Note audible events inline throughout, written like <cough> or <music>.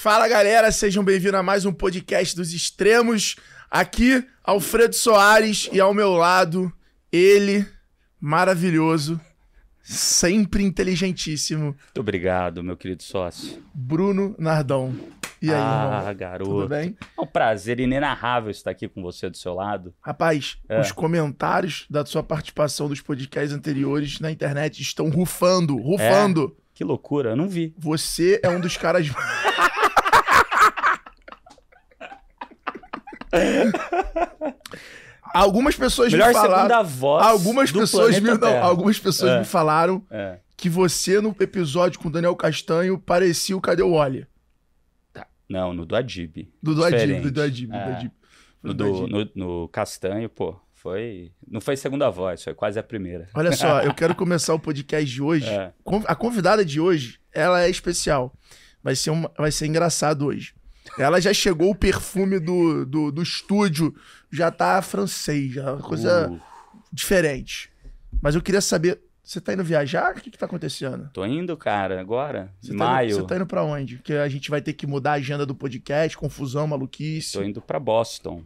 Fala galera, sejam bem-vindos a mais um podcast dos extremos. Aqui, Alfredo Soares e ao meu lado, ele, maravilhoso, sempre inteligentíssimo, Muito obrigado, meu querido sócio. Bruno Nardão. E aí, ah, irmão? garoto. Tudo bem? É um prazer inenarrável estar aqui com você do seu lado. Rapaz, É. os comentários da sua participação dos podcasts anteriores na internet estão rufando, rufando. Que loucura, eu não vi. Você é um dos caras. <laughs> <laughs> <laughs> Algumas pessoas Melhor me falaram. voz Algumas do pessoas, me, não, algumas pessoas É. me falaram É. que você, no episódio com o Daniel Castanho, parecia o Cadê o Wally? Não, no do Adib. Do do Adib, do do Adib, do É. Adib. No, Do do, no, no Castanho, pô, foi. Não foi segunda voz, foi quase a primeira. Olha só, eu quero <laughs> começar o podcast de hoje. É. A convidada de hoje, ela é especial. Vai ser, uma, vai ser engraçado hoje. Ela já chegou, o perfume do, do, do estúdio já tá francês, já é uma coisa Uh, diferente. Mas eu queria saber, você tá indo viajar? O que que tá acontecendo? tô indo, cara, agora. Você em tá maio. Indo, você tá indo pra onde? Porque a gente vai ter que mudar a agenda do podcast, confusão, maluquice. Tô indo pra Boston.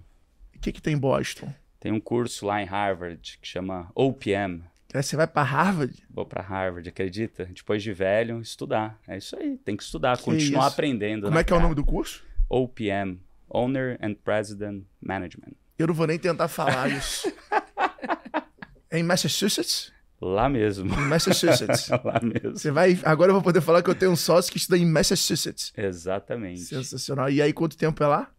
O que que tem em Boston? Tem um curso lá em Harvard que chama OPM. É, Você vai pra Harvard? Vou pra Harvard, acredita? Depois de velho, estudar. É isso aí, tem que estudar, Que continuar isso? aprendendo. Como né, é que é o cara? nome do curso? OPM, Owner and President Management. Eu não vou nem tentar falar <laughs> isso. É em Massachusetts? Lá mesmo. Em Massachusetts. <laughs> Lá mesmo. Você vai. Agora eu vou poder falar que eu tenho um sócio que estuda em Massachusetts. Exatamente. Sensacional. E aí, quanto tempo é lá?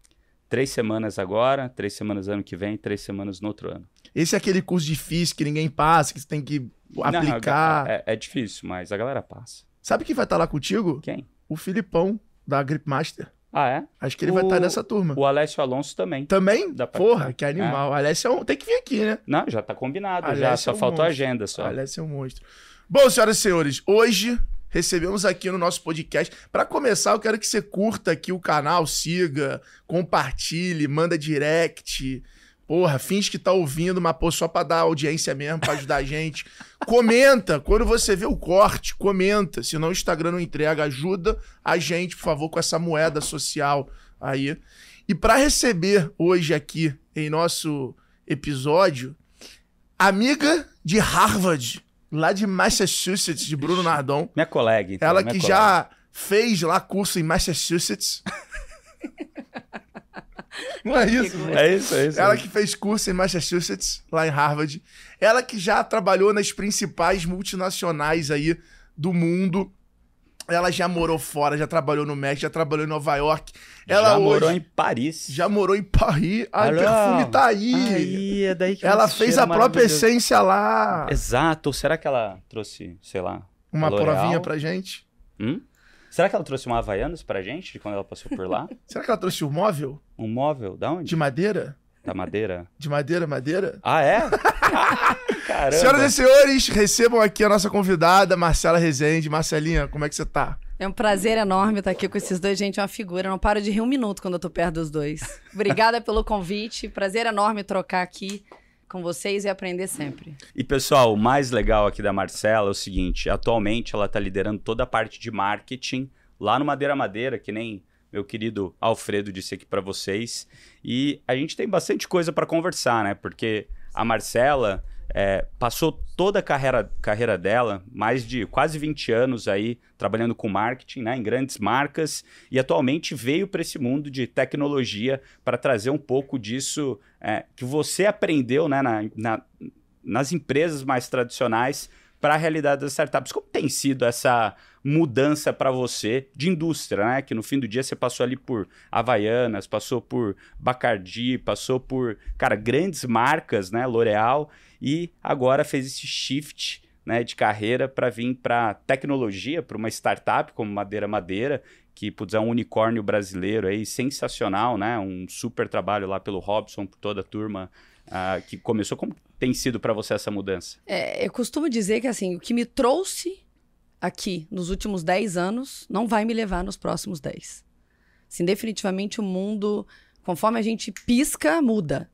Três semanas agora, três semanas ano que vem, três semanas no outro ano. Esse é aquele curso difícil que ninguém passa, que você tem que Não, aplicar. é, é difícil, mas a galera passa. Sabe quem vai estar lá contigo? Quem? O Filipão, da Grip Master. Ah, é? Acho que ele vai O- estar nessa turma. O Alessio Alonso também. Também? Pra- Porra, que animal. O Alessio é um... tem que vir aqui, né? Não, já tá combinado, Alessio já. é Só um faltou monstro. agenda só. Alessio é um monstro. Bom, senhoras e senhores, hoje recebemos aqui no nosso podcast. Pra começar, eu quero que você curta aqui o canal, siga, compartilhe, manda direct. Porra, finge que tá ouvindo, mas pô, só pra dar audiência mesmo, pra ajudar a gente. Comenta, quando você vê o corte, comenta. Senão o Instagram não entrega. Ajuda a gente, por favor, com essa moeda social aí. E pra receber hoje aqui em nosso episódio, amiga de Harvard, lá de Massachusetts, de Bruno Nardon. Minha colega, então. Ela minha que colega. já fez lá curso em Massachusetts. <laughs> Não é isso? É isso, é isso. Ela que fez curso em Massachusetts, lá em Harvard. Ela que já trabalhou nas principais multinacionais aí do mundo. Ela já morou fora, já trabalhou no México, já trabalhou em Nova York. Ela já hoje morou em Paris. já morou em Paris. Ai, o Olha, perfume tá aí. Aí, é daí que ela fez a própria essência lá. Exato. Será que ela trouxe, sei lá, Uma provinha pra gente. Hum? Será que ela trouxe uma Havaianas pra gente de quando ela passou por lá? <laughs> Será que ela trouxe um móvel? Um móvel? Da onde? De madeira? Da madeira? De madeira, madeira? Ah, é? <laughs> Caramba. Senhoras e senhores, recebam aqui a nossa convidada, Marcela Rezende. Marcelinha, como é que você tá? É um prazer enorme estar aqui com esses dois, gente, é uma figura. Eu não paro de rir um minuto quando eu tô perto dos dois. Obrigada pelo convite. Prazer enorme trocar aqui com vocês e aprender sempre. E pessoal, o mais legal aqui da Marcela é o seguinte: atualmente ela está liderando toda a parte de marketing lá no Madeira Madeira, que nem meu querido Alfredo disse aqui para vocês. E a gente tem bastante coisa para conversar, né? Porque a Marcela é, passou toda a carreira, carreira dela, mais de quase 20 anos aí trabalhando com marketing, né, em grandes marcas, e atualmente veio para esse mundo de tecnologia para trazer um pouco disso é, que você aprendeu né, na- na, nas empresas mais tradicionais para a realidade das startups. Como tem sido essa mudança para você de indústria, né? Que no fim do dia você passou ali por Havaianas, passou por Bacardi, passou por, cara, grandes marcas, né? L'Oréal, e agora fez esse shift né, de carreira para vir para tecnologia, para uma startup como Madeira Madeira, que putz, é um unicórnio brasileiro aí, sensacional, né? Um super trabalho lá pelo Robson, por toda a turma ah, que começou. Como tem sido para você essa mudança? É, eu costumo dizer que assim, o que me trouxe aqui nos últimos 10 anos não vai me levar nos próximos 10. Assim, definitivamente o mundo, conforme a gente pisca, muda.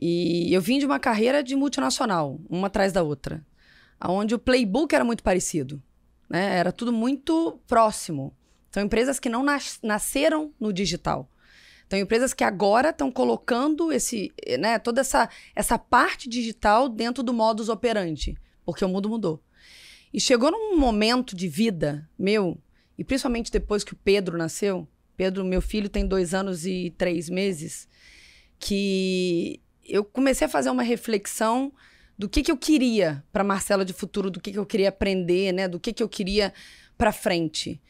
E eu vim de uma carreira de multinacional, uma atrás da outra, onde o playbook era muito parecido, né? Era tudo muito próximo. São empresas que não nas nasceram no digital. Então, empresas que agora estão colocando esse, né, toda essa, essa parte digital dentro do modus operandi, porque o mundo mudou. E chegou num momento de vida meu, e principalmente depois que o Pedro nasceu, Pedro, meu filho, tem dois anos e três meses, que eu comecei a fazer uma reflexão do que, que eu queria para Marcela de futuro, do que, que eu queria aprender, né, do que, que eu queria para frente.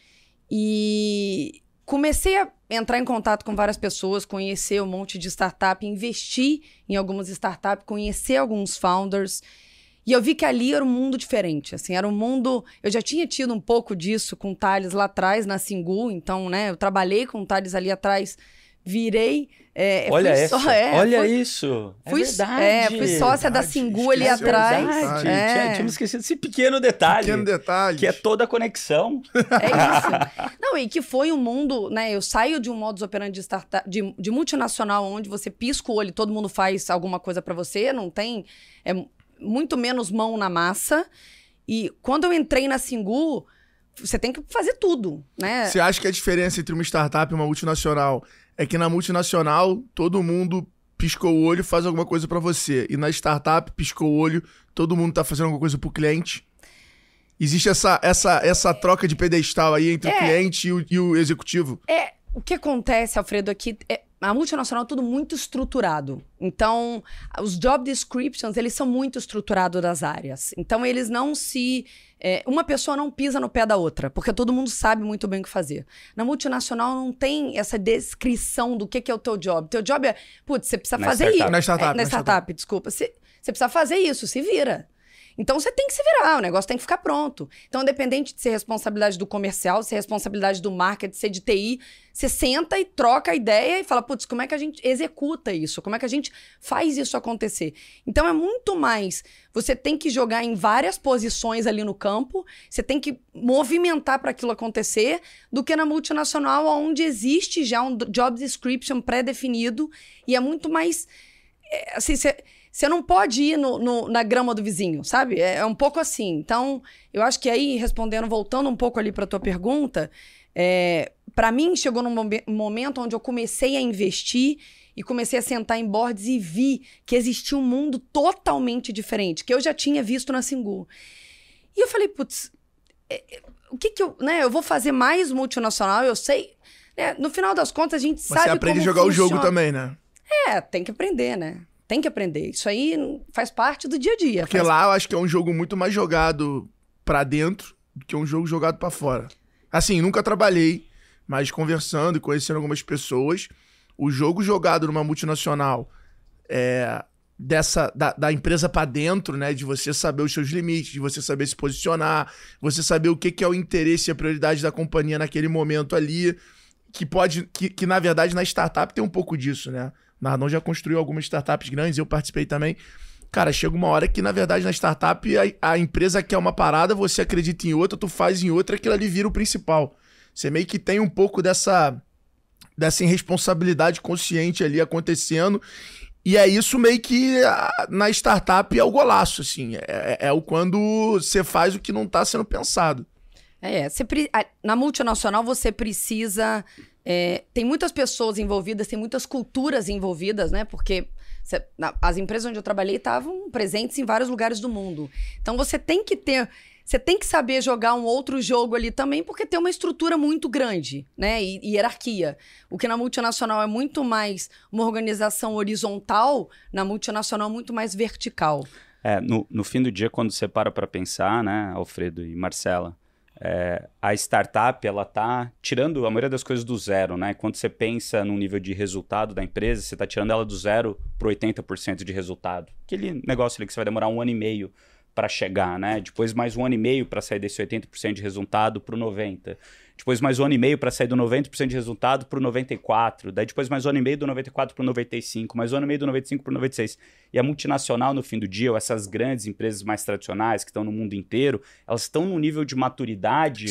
E comecei a entrar em contato com várias pessoas, conhecer um monte de startup, investir em algumas startups, conhecer alguns founders. E eu vi que ali era um mundo diferente, assim, era um mundo... Eu já tinha tido um pouco disso com o Thales lá atrás, na Singu, então, né, eu trabalhei com o Thales ali atrás, virei... É, olha essa, só, é, olha fui, isso, é fui, verdade. É, fui sócia verdade, da Singu ali atrás. Verdade. É. Tinha, esquecido esse pequeno detalhe. Pequeno detalhe. Que é toda a conexão. <laughs> É isso. Não, e que foi um mundo, né, eu saio de um modus operandi de, startup, de, de multinacional, onde você pisca o olho e todo mundo faz alguma coisa para você, não tem... É muito menos mão na massa. E quando eu entrei na Singu, você tem que fazer tudo, né? Você acha que a diferença entre uma startup e uma multinacional é que na multinacional todo mundo piscou o olho e faz alguma coisa para você. E na startup, piscou o olho, todo mundo tá fazendo alguma coisa pro cliente. Existe essa, essa, essa troca de pedestal aí entre é, o cliente e o, e o, executivo? É, o que acontece, Alfredo, aqui é a multinacional é tudo muito estruturado. Então, os job descriptions, eles são muito estruturados das áreas. Então, eles não se... É, uma pessoa não pisa no pé da outra, porque todo mundo sabe muito bem o que fazer. Na multinacional não tem essa descrição do que, que é o teu job. Teu job é, putz, você precisa na fazer isso. Na startup. É, na, startup, startup, desculpa. Você, você precisa fazer isso, se vira. Então você tem que se virar, o negócio tem que ficar pronto. Então, independente de ser responsabilidade do comercial, ser responsabilidade do marketing, ser de TI, você senta e troca a ideia e fala, putz, como é que a gente executa isso? Como é que a gente faz isso acontecer? Então é muito mais. Você tem que jogar em várias posições ali no campo, você tem que movimentar para aquilo acontecer, do que na multinacional, onde existe já um job description pré-definido e é muito mais. É, assim, você você não pode ir no, no, na grama do vizinho, sabe? É, é, um pouco assim. Então, eu acho que aí, respondendo, voltando um pouco ali para tua pergunta, é, para mim chegou num momento onde eu comecei a investir e comecei a sentar em boards e vi que existia um mundo totalmente diferente, que eu já tinha visto na Singu. E eu falei, putz, é, é, o que que eu, né, eu vou fazer mais multinacional, eu sei, né, no final das contas a gente Mas sabe você aprende a jogar funciona. o jogo também, né? É, tem que aprender, né? Tem que aprender. Isso aí faz parte do dia a dia. Porque faz... lá eu acho que é um jogo muito mais jogado para dentro do que um jogo jogado para fora. Assim, nunca trabalhei, mas conversando e conhecendo algumas pessoas, o jogo jogado numa multinacional é, dessa da, da empresa para dentro, né, de você saber os seus limites, de você saber se posicionar, você saber o que, que é o interesse e a prioridade da companhia naquele momento ali, que pode que, que na verdade na startup tem um pouco disso, né? Nardon já construiu algumas startups grandes, eu participei também. Cara, chega uma hora que, na verdade, na startup, a, a empresa quer uma parada, você acredita em outra, tu faz em outra, aquilo ali vira o principal. Você meio que tem um pouco dessa, dessa irresponsabilidade consciente ali acontecendo. E é isso meio que na startup é o golaço, assim. É, é, é o quando você faz o que não está sendo pensado. É, você, na multinacional você precisa é, tem muitas pessoas envolvidas, tem muitas culturas envolvidas, né? Porque cê, na, as empresas onde eu trabalhei estavam presentes em vários lugares do mundo. Então você tem que ter. Você tem que saber jogar um outro jogo ali também, porque tem uma estrutura muito grande, né? E, hierarquia. O que na multinacional é muito mais uma organização horizontal, na multinacional é muito mais vertical. É, no, no fim do dia, quando você para para pensar, né, Alfredo e Marcela, é, a startup ela tá tirando a maioria das coisas do zero, né? Quando você pensa no nível de resultado da empresa, você está tirando ela do zero para 80% de resultado. Aquele negócio ali que você vai demorar um ano e meio para chegar, né? Depois mais um ano e meio para sair desse 80% de resultado para o 90%. Depois mais um ano e meio para sair do 90% de resultado para o 94%. Daí depois mais um ano e meio do 94% para o 95%. Mais um ano e meio do 95% para o 96%. E a multinacional, no fim do dia, ou essas grandes empresas mais tradicionais que estão no mundo inteiro, elas estão num nível de maturidade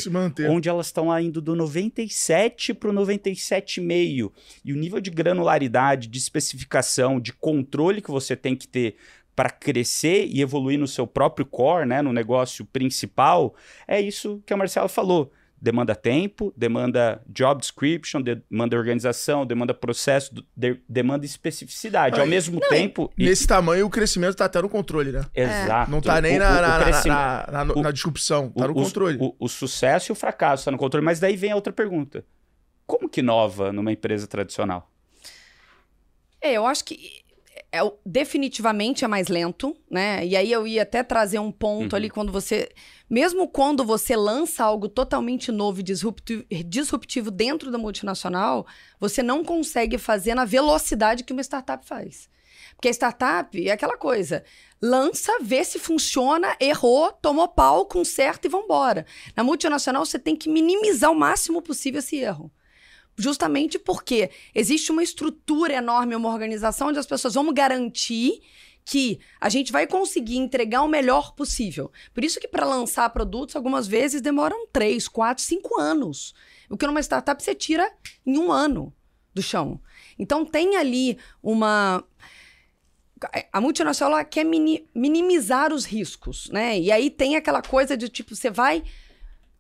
onde elas estão indo do 97% para o 97,5%. E o nível de granularidade, de especificação, de controle que você tem que ter para crescer e evoluir no seu próprio core, né, no negócio principal, é isso que a Marcela falou. demanda tempo, demanda job description, demanda organização, demanda processo, de, demanda especificidade. Ao mesmo não, tempo. Nesse e... tamanho, o crescimento está até no controle, né? Exato. Não está nem o, na, na, na, na, na, disrupção, está no controle. O, o, sucesso e o fracasso está no controle. Mas daí vem a outra pergunta: como que inova numa empresa tradicional? É, eu acho que é, definitivamente é mais lento, né? E aí eu ia até trazer um ponto uhum. ali quando você. Mesmo quando você lança algo totalmente novo e disruptivo, disruptivo dentro da multinacional, você não consegue fazer na velocidade que uma startup faz. Porque a startup é aquela coisa: lança, vê se funciona, errou, tomou pau, conserta e vambora. Na multinacional, você tem que minimizar o máximo possível esse erro justamente porque existe uma estrutura enorme, uma organização onde as pessoas vão garantir que a gente vai conseguir entregar o melhor possível. Por isso que para lançar produtos, algumas vezes demoram três, quatro, cinco anos. O que numa startup você tira em um ano do chão. Então tem ali uma a multinacional quer minimizar os riscos, né? E aí tem aquela coisa de tipo, você vai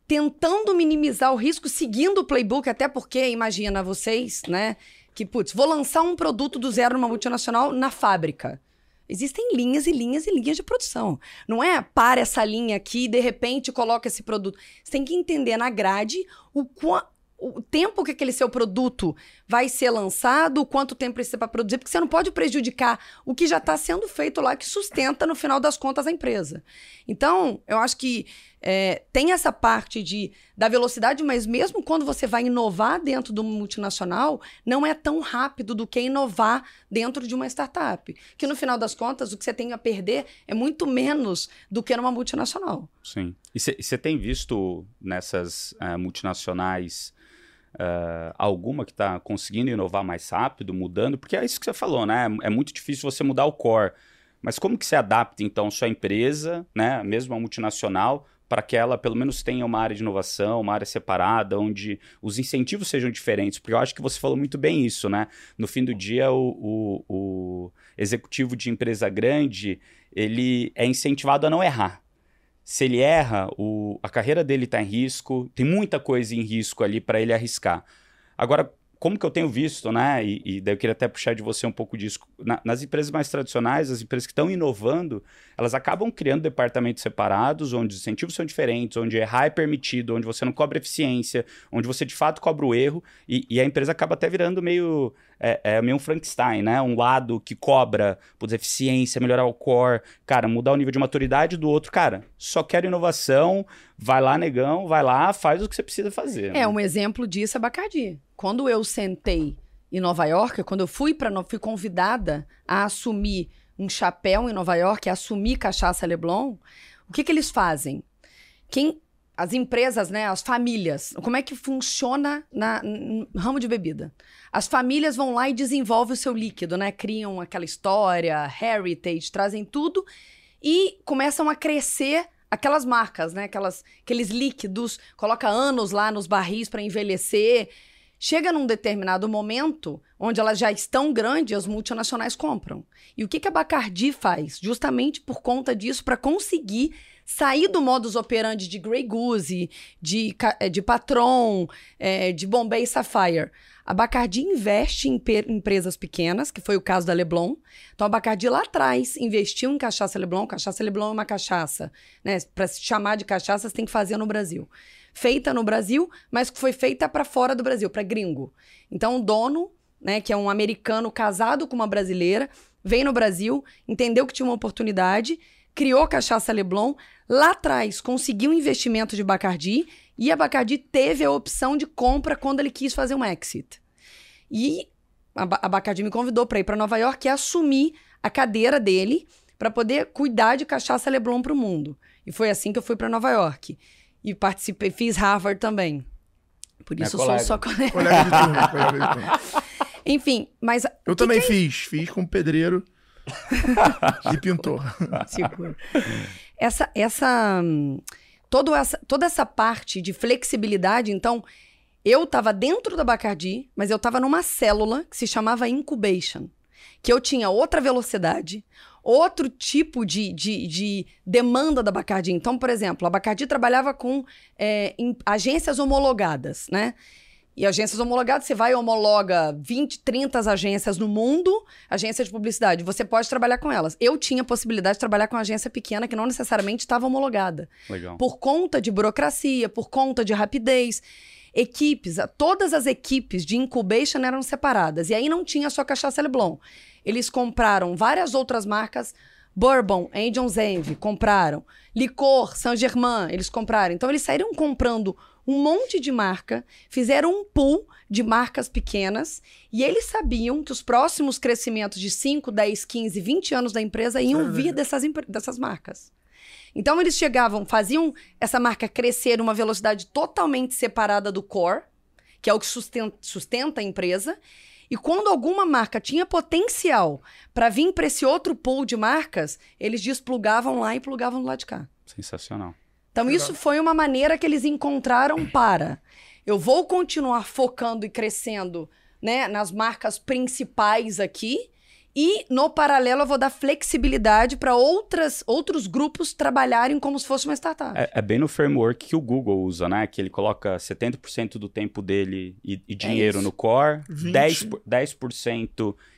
tentando minimizar o risco, seguindo o playbook, até porque, imagina vocês, né? Que, putz, vou lançar um produto do zero numa multinacional na fábrica. Existem linhas e linhas e linhas de produção. Não é para essa linha aqui e de repente coloca esse produto. Você tem que entender na grade o, o tempo que aquele seu produto vai ser lançado, quanto tempo precisa para produzir, porque você não pode prejudicar o que já está sendo feito lá, que sustenta, no final das contas, a empresa. Então, eu acho que é, tem essa parte de, da velocidade, mas mesmo quando você vai inovar dentro do multinacional, não é tão rápido do que inovar dentro de uma startup. Que no final das contas, o que você tem a perder é muito menos do que numa multinacional. Sim. E você tem visto nessas uh, multinacionais Uh, alguma que está conseguindo inovar mais rápido, mudando, porque é isso que você falou, né? É muito difícil você mudar o core. Mas como que você adapta, então, sua empresa, né, mesmo a multinacional, para que ela pelo menos tenha uma área de inovação, uma área separada, onde os incentivos sejam diferentes, porque eu acho que você falou muito bem isso, né? No fim do dia, o, o, o executivo de empresa grande, ele é incentivado a não errar. Se ele erra, o, a carreira dele está em risco, tem muita coisa em risco ali para ele arriscar. Agora, como que eu tenho visto, né? E, e daí eu queria até puxar de você um pouco disso. Na, nas empresas mais tradicionais, as empresas que estão inovando, elas acabam criando departamentos separados, onde os incentivos são diferentes, onde errar é permitido, onde você não cobra eficiência, onde você de fato cobra o erro, e, e a empresa acaba até virando meio, é, é, meio um Frankenstein, né? Um lado que cobra por eficiência, melhorar o core, cara, mudar o nível de maturidade do outro, cara, só quero inovação, vai lá, negão, vai lá, faz o que você precisa fazer. É, né? um exemplo disso é Bacardi quando eu sentei em Nova York, quando eu fui para fui convidada a assumir um chapéu em Nova York, a assumir cachaça Leblon, o que que eles fazem? Quem as empresas, né, as famílias, como é que funciona na, no ramo de bebida? As famílias vão lá e desenvolvem o seu líquido, né? Criam aquela história, heritage, trazem tudo e começam a crescer aquelas marcas, né? Aquelas, aqueles líquidos, coloca anos lá nos barris para envelhecer. Chega num determinado momento onde elas já estão grandes, as multinacionais compram. E o que, que a Bacardi faz? Justamente por conta disso, para conseguir sair do modus operandi de Grey Goose, de, eh, de Patron, é, de Bombay Sapphire. A Bacardi investe em empresas pequenas, que foi o caso da Leblon. Então, a Bacardi lá atrás investiu em cachaça Leblon. Cachaça Leblon é uma cachaça, né? Para se chamar de cachaça, você tem que fazer no Brasil feita no Brasil, mas que foi feita para fora do Brasil, para gringo. Então, o dono, né, que é um americano casado com uma brasileira, veio no Brasil, entendeu que tinha uma oportunidade, criou a Cachaça Leblon, lá atrás conseguiu um investimento de Bacardi e a Bacardi teve a opção de compra quando ele quis fazer um exit. E a, a Bacardi me convidou para ir para Nova York e assumir a cadeira dele para poder cuidar de Cachaça Leblon para o mundo. E foi assim que eu fui para Nova York. E participei, fiz Harvard também. Por isso sou só colega. <laughs> colega de turma, colega de turma. <laughs> Enfim, mas. Eu também que é fiz, fiz como pedreiro <laughs> e pintor. Seguro. Essa, essa, todo essa, toda essa parte de flexibilidade, então, eu estava dentro da Bacardi, mas eu estava numa célula que se chamava Incubation, que eu tinha outra velocidade, outro tipo de, de, de demanda da Bacardi. Então, por exemplo, a Bacardi trabalhava com é, em agências homologadas, né? E agências homologadas, você vai e homologa 20, 30 agências no mundo, agência de publicidade, você pode trabalhar com elas. Eu tinha a possibilidade de trabalhar com uma agência pequena que não necessariamente estava homologada. Legal. Por conta de burocracia, por conta de rapidez. Equipes, todas as equipes de incubation eram separadas. E aí não tinha só cachaça Leblon. Eles compraram várias outras marcas. Bourbon, Angels Envy, compraram. Licor, Saint-Germain, eles compraram. Então, eles saíram comprando um monte de marca, fizeram um pool de marcas pequenas e eles sabiam que os próximos crescimentos de 5, 10, 15, 20 anos da empresa iam vir dessas, dessas marcas. Então eles chegavam, faziam essa marca crescer numa velocidade totalmente separada do core, que é o que sustenta, sustenta a empresa. E quando alguma marca tinha potencial para vir para esse outro pool de marcas, eles desplugavam lá e plugavam do lado de cá. Sensacional. Então, isso foi uma maneira que eles encontraram para. Eu vou continuar focando e crescendo né, nas marcas principais aqui. E, no paralelo, eu vou dar flexibilidade para outros grupos trabalharem como se fosse uma startup. É, é, bem no framework que o Google usa, né? Que ele coloca 70% do tempo dele e, e dinheiro é no core, 10%, 10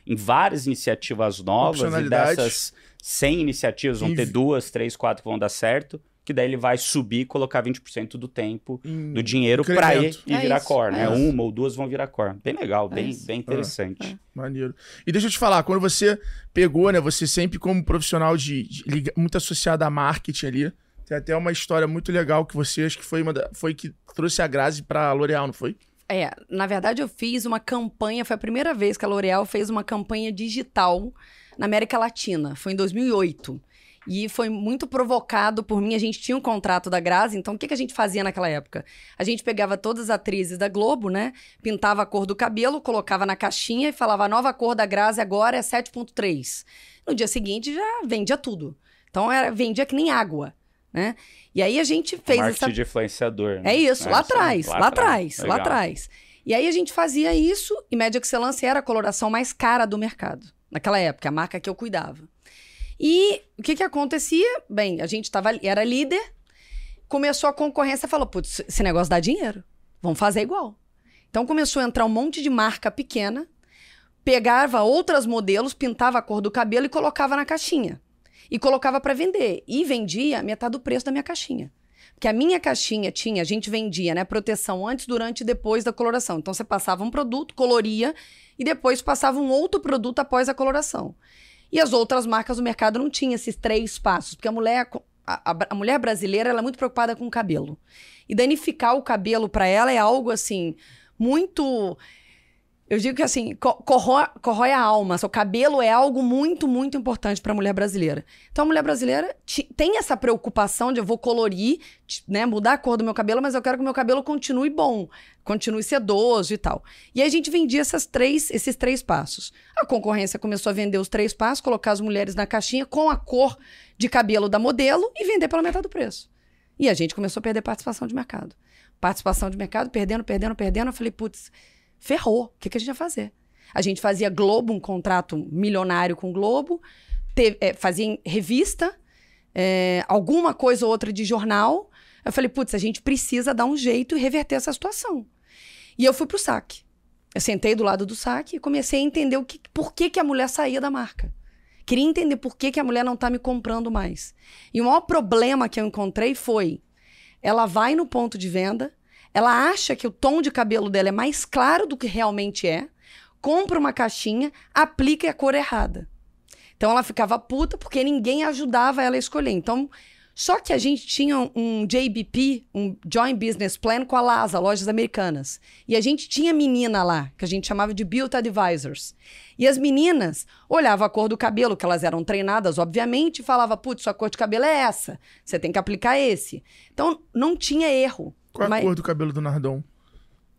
em várias iniciativas novas, e dessas 100 iniciativas vão ter duas, três, quatro que vão dar certo que daí ele vai subir e colocar 20% do tempo, hum, do dinheiro para ir e é virar isso, core, né? É Uma ou duas vão virar core. Bem legal, é bem, bem interessante. É, maneiro. E deixa eu te falar, quando você pegou, né, você sempre como profissional de, de muito associado a marketing ali, tem até uma história muito legal que você, acho que foi uma da, foi que trouxe a Grazi para L'Oréal, não foi? É, na verdade eu fiz uma campanha, foi a primeira vez que a L'Oréal fez uma campanha digital na América Latina, foi em 2008. E foi muito provocado por mim. A gente tinha um contrato da Grazi, então o que, que a gente fazia naquela época? A gente pegava todas as atrizes da Globo, né? Pintava a cor do cabelo, colocava na caixinha e falava: a nova cor da Grazi agora é 7,3. No dia seguinte já vendia tudo. Então era, vendia que nem água. Né? E aí a gente fez Marketing essa... de influenciador. Né? É isso, é, lá atrás, lá, atrás, lá atrás. E aí a gente fazia isso e Média Excelência era a coloração mais cara do mercado. Naquela época, a marca que eu cuidava. E o que que acontecia? Bem, a gente tava, era líder, começou a concorrência, falou, putz, esse negócio dá dinheiro, vamos fazer igual. Então começou a entrar um monte de marca pequena, pegava outros modelos, pintava a cor do cabelo e colocava na caixinha. E colocava para vender. E vendia metade do preço da minha caixinha. Porque a minha caixinha tinha, a gente vendia, né, proteção antes, durante e depois da coloração. Então você passava um produto, coloria e depois passava um outro produto após a coloração. E as outras marcas do mercado não tinham esses três passos, porque a mulher, a, a, a mulher brasileira ela é muito preocupada com o cabelo. E danificar o cabelo para ela é algo assim muito eu digo que assim, corrói, corrói a alma. Seu cabelo é algo muito, muito importante para a mulher brasileira. Então a mulher brasileira tem essa preocupação de eu vou colorir, né, mudar a cor do meu cabelo, mas eu quero que o meu cabelo continue bom, continue sedoso e tal. E a gente vendia essas três, esses três passos. A concorrência começou a vender os três passos, colocar as mulheres na caixinha com a cor de cabelo da modelo e vender pela metade do preço. E a gente começou a perder participação de mercado. Participação de mercado, perdendo, perdendo, perdendo. Eu falei, putz, ferrou. O que, que a gente ia fazer? A gente fazia Globo, um contrato milionário com Globo, teve, é, fazia revista, é, alguma coisa ou outra de jornal. Eu falei, putz, a gente precisa dar um jeito e reverter essa situação. E eu fui pro saque. Eu sentei do lado do saque e comecei a entender o que, por que, que a mulher saía da marca. Queria entender por que, que a mulher não está me comprando mais. E o maior problema que eu encontrei foi: ela vai no ponto de venda, ela acha que o tom de cabelo dela é mais claro do que realmente é, compra uma caixinha, aplica a cor errada. Então ela ficava puta porque ninguém ajudava ela a escolher. Então, só que a gente tinha um JBP, um Joint Business Plan com a LASA, Lojas Americanas. E a gente tinha menina lá, que a gente chamava de Beauty Advisors. E as meninas olhavam a cor do cabelo, que elas eram treinadas, obviamente, e falavam, putz, sua cor de cabelo é essa, você tem que aplicar esse. Então, não tinha erro. Qual a cor do cabelo do Nardon?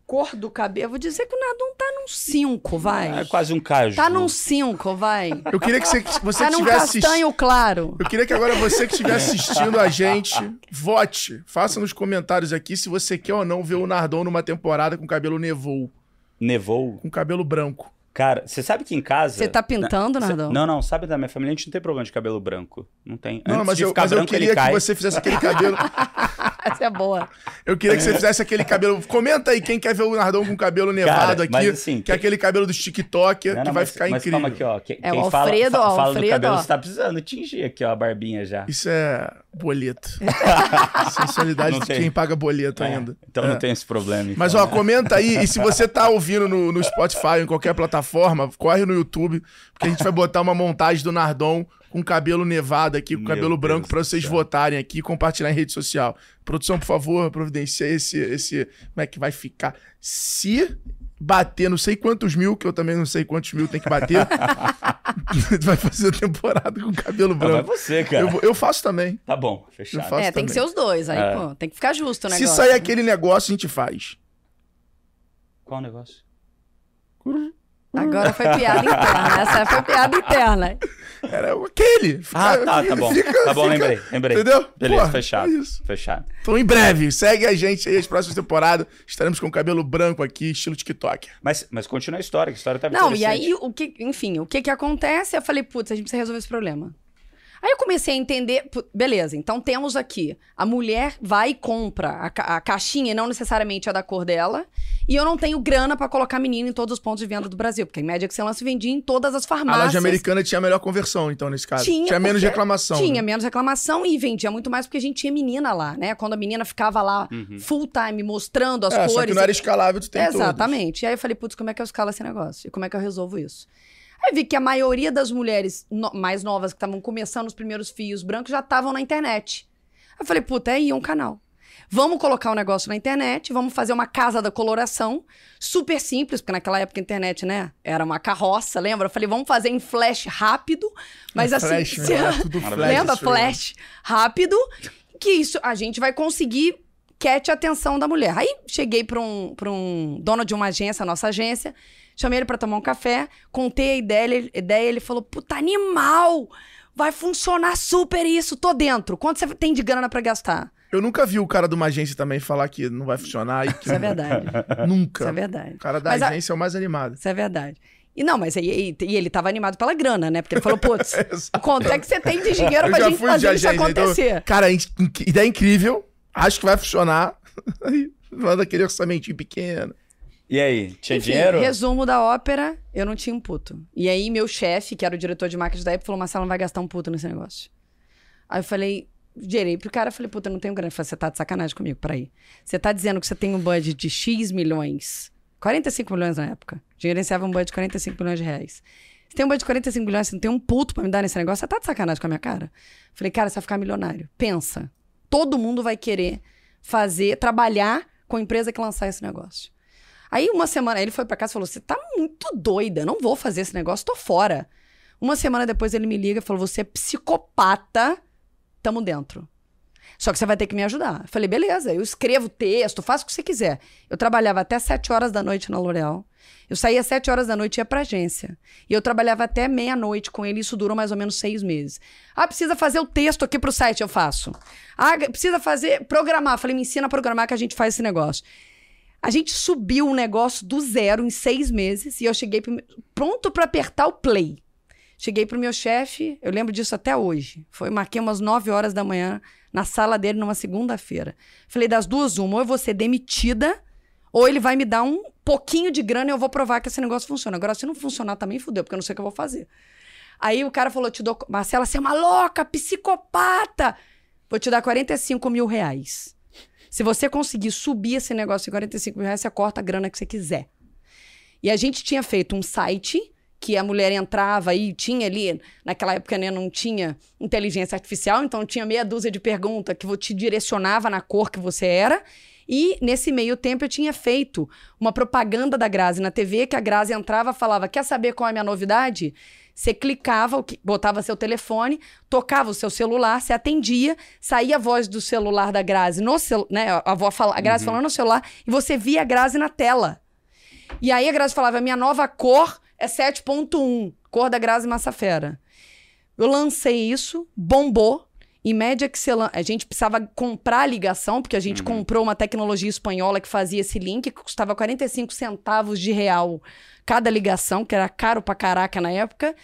Cor do cabelo, eu vou dizer que o Nardon tá num 5, vai. É quase um caju. Tá num 5, vai. Eu queria que você, você tá que num castanho claro. Eu queria que agora você que estiver assistindo a gente, vote. Faça nos comentários aqui se você quer ou não ver o Nardon numa temporada com cabelo nevou. Nevou? Com cabelo branco. Cara, você sabe que em casa. Você tá pintando, Cê- Nardão? Não, não, sabe da minha família, a gente não tem problema de cabelo branco. Não tem. Não, Antes mas de eu, ficar mas eu branco, queria ele que cai. você fizesse aquele cabelo. <laughs> Essa é boa. Eu queria que você fizesse aquele cabelo. Comenta aí quem quer ver o Nardão com cabelo nevado aqui. mas assim, que é aquele cabelo do TikTok, Não, que não, vai mas- ficar mas incrível. calma aqui, ó. Que- É, quem o fala, Alfredo, fa- ó, fala Alfredo, do cabelo, ó. você tá precisando tingir aqui, ó, a barbinha já. Isso é boleto. <laughs> Sensualidade de quem paga boleto É, ainda. Então É. não tem esse problema. Mas então, ó, né? comenta aí. E se você tá ouvindo no, no Spotify, em qualquer plataforma, corre no YouTube, porque a gente vai botar uma montagem do Nardon com cabelo nevado aqui, com Meu cabelo branco, Deus pra do vocês céu. votarem aqui e compartilhar em rede social. Produção, por favor, providencia esse, esse. Como é que vai ficar? Se bater não sei quantos mil, que eu também não sei quantos mil tem que bater, <laughs> vai fazer a temporada com cabelo Não, vai branco. você, cara. Eu, eu faço também. Tá bom, Eu fechado. faço é, tem também. que ser os dois. Aí, É. pô, tem que ficar justo o Se negócio. sair né? aquele negócio, a gente faz. Qual negócio? Agora foi piada interna. Essa foi piada interna. Era aquele. Ah, tá, tá bom. Fica- tá bom, fica- lembrei, lembrei. Entendeu? Beleza, Porra, fechado. é isso. Fechado. Então, em breve, segue a gente aí as próximas temporadas. Estaremos com cabelo branco aqui, estilo TikTok. Mas, mas continua a história, que a história tá Não, e aí, o que, enfim, o que que acontece? Eu falei, putz, a gente precisa resolver esse problema. Aí eu comecei a entender, beleza, então temos aqui, a mulher vai e compra a, ca- a caixinha, não necessariamente é da cor dela, e eu não tenho grana pra colocar menina em todos os pontos de venda do Brasil, porque em média que você lança vendia em todas as A farmácias. loja americana tinha a melhor conversão, então, nesse caso. Tinha, menos porque reclamação. Tinha né? menos reclamação e vendia muito mais porque a gente tinha menina lá, né? Quando a menina ficava lá Uhum. full time mostrando as É, cores. só que não era escalável, tu tem todos. Exatamente. E aí eu falei, putz, como é que eu escalo esse negócio? E como é que eu resolvo isso? Aí vi que a maioria das mulheres no- mais novas que estavam começando os primeiros fios brancos já estavam na internet. Aí eu falei, puta, é aí um canal. Vamos colocar o negócio na internet, vamos fazer uma casa da coloração, super simples, porque naquela época a internet, né, era uma carroça, lembra? Eu falei, vamos fazer em flash rápido, mas assim, Flash, <laughs> se- era tudo Lembra flash. lembra flash rápido, que isso a gente vai conseguir catch a atenção da mulher. Aí cheguei para um, pra um dono de uma agência, a nossa agência, chamei ele para tomar um café, contei a ideia, ele, ideia, ele falou: "Puta animal! Vai funcionar super isso, tô dentro. Quanto você tem de grana para gastar?" Eu nunca vi o cara de uma agência também falar que não vai funcionar e que Isso é verdade. <laughs> nunca. Isso é verdade. O cara da Mas a- agência é o mais animado. Isso é verdade. E não, mas e, e- ele tava animado pela grana, né? Porque ele falou, putz, <laughs> quanto é que você tem de dinheiro pra gente fazer isso então- acontecer? Cara, in- in- ideia incrível. Acho que vai funcionar. <laughs> Aí, manda aquele orçamentinho pequeno. E aí, tinha Enfim, dinheiro? resumo da ópera, eu não tinha um puto. E aí, meu chefe, que era o diretor de marketing da época, falou: Marcelo, não vai gastar um puto nesse negócio. Aí eu falei, gerei pro cara, falei, puta, eu não tenho grana. Ele falou, você tá de sacanagem comigo, peraí. Você tá dizendo que você tem um budget de X milhões, 45 milhões na época. Gerenciava um budget de 45 milhões de reais. Você tem um budget de 45 milhões, você não tem um puto pra me dar nesse negócio, você tá de sacanagem com a minha cara? Falei, cara, você vai ficar milionário. Pensa. Todo mundo vai querer fazer, trabalhar com a empresa que lançar esse negócio. Aí uma semana, ele foi pra casa e falou: Você tá muito doida, não vou fazer esse negócio, tô fora. Uma semana depois ele me liga e falou: Você é psicopata, tamo dentro. Só que você vai ter que me ajudar. Eu falei, beleza, eu escrevo texto, faço o que você quiser. Eu trabalhava até 7 horas da noite na L'Oréal. Eu saía 7 horas da noite e ia pra agência. E eu trabalhava até meia-noite com ele, isso durou mais ou menos seis meses. Ah, precisa fazer o texto aqui pro site, eu faço. Ah, precisa fazer, programar. Eu falei, me ensina a programar que a gente faz esse negócio. A gente subiu o negócio do zero em seis meses e eu cheguei pro pronto para apertar o play. Cheguei pro meu chefe, eu lembro disso até hoje. Foi, marquei umas 9 horas da manhã na sala dele numa segunda-feira. Falei, das duas, uma, ou eu vou ser demitida, ou ele vai me dar um pouquinho de grana e eu vou provar que esse negócio funciona. Agora, se não funcionar, também fudeu, porque eu não sei o que eu vou fazer. Aí o cara falou: te dou. Marcela, você é uma louca, psicopata! Vou te dar 45 mil reais. Se você conseguir subir esse negócio em 45 mil reais, você corta a grana que você quiser. E a gente tinha feito um site que a mulher entrava e tinha ali, naquela época né, não tinha inteligência artificial, então tinha meia dúzia de perguntas que te direcionava na cor que você era. E nesse meio tempo eu tinha feito uma propaganda da Grazi na TV, que a Grazi entrava e falava: Quer saber qual é a minha novidade? Você clicava, botava seu telefone, tocava o seu celular, você atendia, saía a voz do celular da Grazi no celu né? A, avó fala, a Grazi falando no celular, e você via a Grazi na tela. E aí a Grazi falava: minha nova cor é 7.1, cor da Grazi Massafera. Eu lancei isso, bombou. Em média, que a gente precisava comprar a ligação, porque a gente Uhum. comprou uma tecnologia espanhola que fazia esse link, que custava 45 centavos de real cada ligação, que era caro pra caraca na época.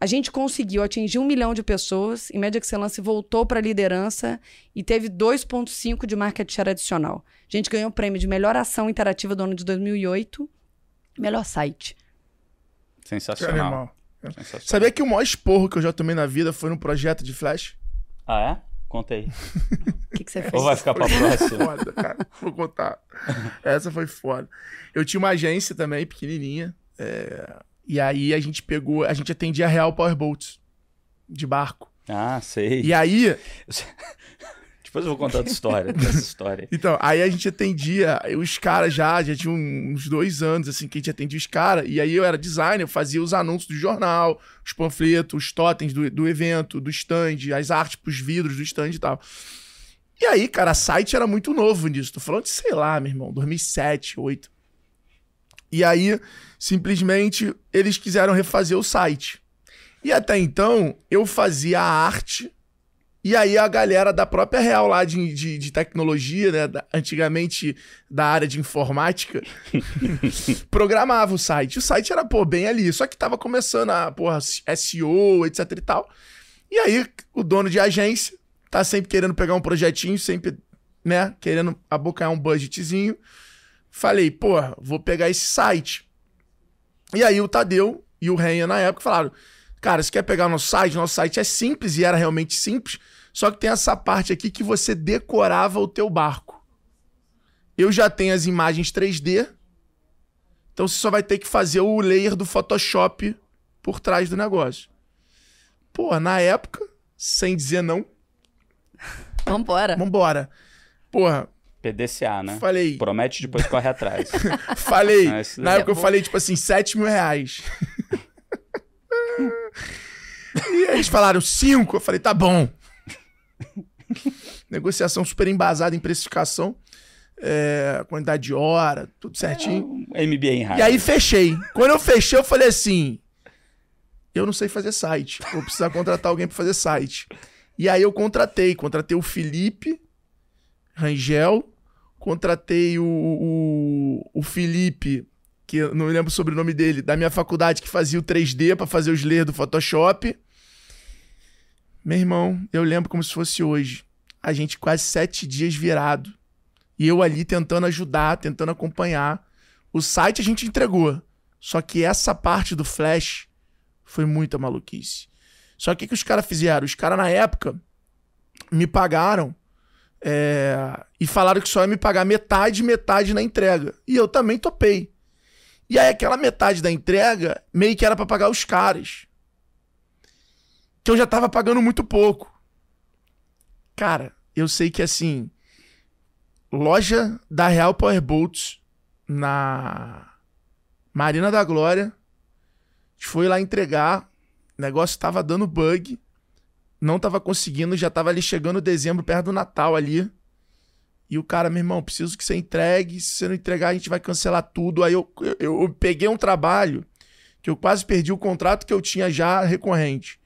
A gente conseguiu atingir um milhão de pessoas. Em média, Excellence voltou para a liderança e teve 2,5 de market share adicional. A gente ganhou o prêmio de melhor ação interativa do ano de 2008, melhor site. Que Sensacional. animal. Sensacional. Sabia que o maior esporro que eu já tomei na vida foi num projeto de Flash? Ah, é? Conta aí. O <laughs> que, que você fez? Ou vai ficar pra próxima? <laughs> Foda, cara. Vou contar. Essa foi foda. Eu tinha uma agência também, pequenininha. é, E aí a gente pegou... A gente atendia Real Powerboats. De barco. Ah, sei. E aí... Depois eu vou contar outra história história. Então, aí a gente atendia os caras já, já tinha uns dois anos, assim, que a gente atendia os caras. E aí eu era designer, eu fazia os anúncios do jornal, os panfletos, os totens do, do evento, do stand, as artes pros vidros do stand e tal. E aí, cara, site era muito novo nisso. Tô falando de, sei lá, meu irmão, 2007, 2008. E aí, simplesmente, eles quiseram refazer o site. E até então, eu fazia a arte e aí a galera da própria Real lá de, de, de tecnologia, né? da- antigamente da área de informática, <laughs> programava o site. O site era, pô, bem ali. Só que tava começando a, porra, SEO, etc e tal. E aí o dono de agência tá sempre querendo pegar um projetinho, sempre, né? Querendo abocar um budgetzinho. Falei, porra, vou pegar esse site. E aí o Tadeu e o Renha na época falaram, cara, você quer pegar nosso site? Nosso site é simples e era realmente simples. Só que tem essa parte aqui que você decorava o teu barco. Eu já tenho as imagens 3D. Então você só vai ter que fazer o layer do Photoshop por trás do negócio. Pô, na época, sem dizer não, Vambora. vambora. Porra, PDCA, né? falei, Promete depois corre atrás. <laughs> falei. Ah, na é época eu falei, tipo assim, 7 mil reais. <laughs> e eles falaram 5. Eu falei, tá bom. <laughs> Negociação super embasada em precificação. é, quantidade de hora, tudo certinho. Um MBA em E rádio. aí fechei. Quando eu fechei, eu falei assim: eu não sei fazer site. Vou precisar contratar alguém pra fazer site. E aí eu contratei. Contratei o Felipe Rangel. Contratei o, o, o Felipe, que eu não me lembro o sobrenome dele, da minha faculdade, que fazia o 3D pra fazer os layers do Photoshop. Meu irmão, eu lembro como se fosse hoje. A gente quase sete dias virado. E eu ali tentando ajudar, tentando acompanhar. O site a gente entregou. Só que essa parte do Flash foi muita maluquice. Só que o que os caras fizeram? Os caras, na época, me pagaram é, e falaram que só ia me pagar metade, metade na entrega. E eu também topei. E aí, aquela metade da entrega meio que era pra pagar os caras. Que eu já tava pagando muito pouco. Cara, eu sei que assim. Loja da Real Powerboats na Marina da Glória. Foi lá entregar. O negócio tava dando bug. Não tava conseguindo, já tava ali chegando dezembro, perto do Natal ali. E o cara, meu irmão, preciso que você entregue. Se você não entregar, a gente vai cancelar tudo. Aí eu, eu, eu peguei um trabalho que eu quase perdi o contrato que eu tinha já recorrente.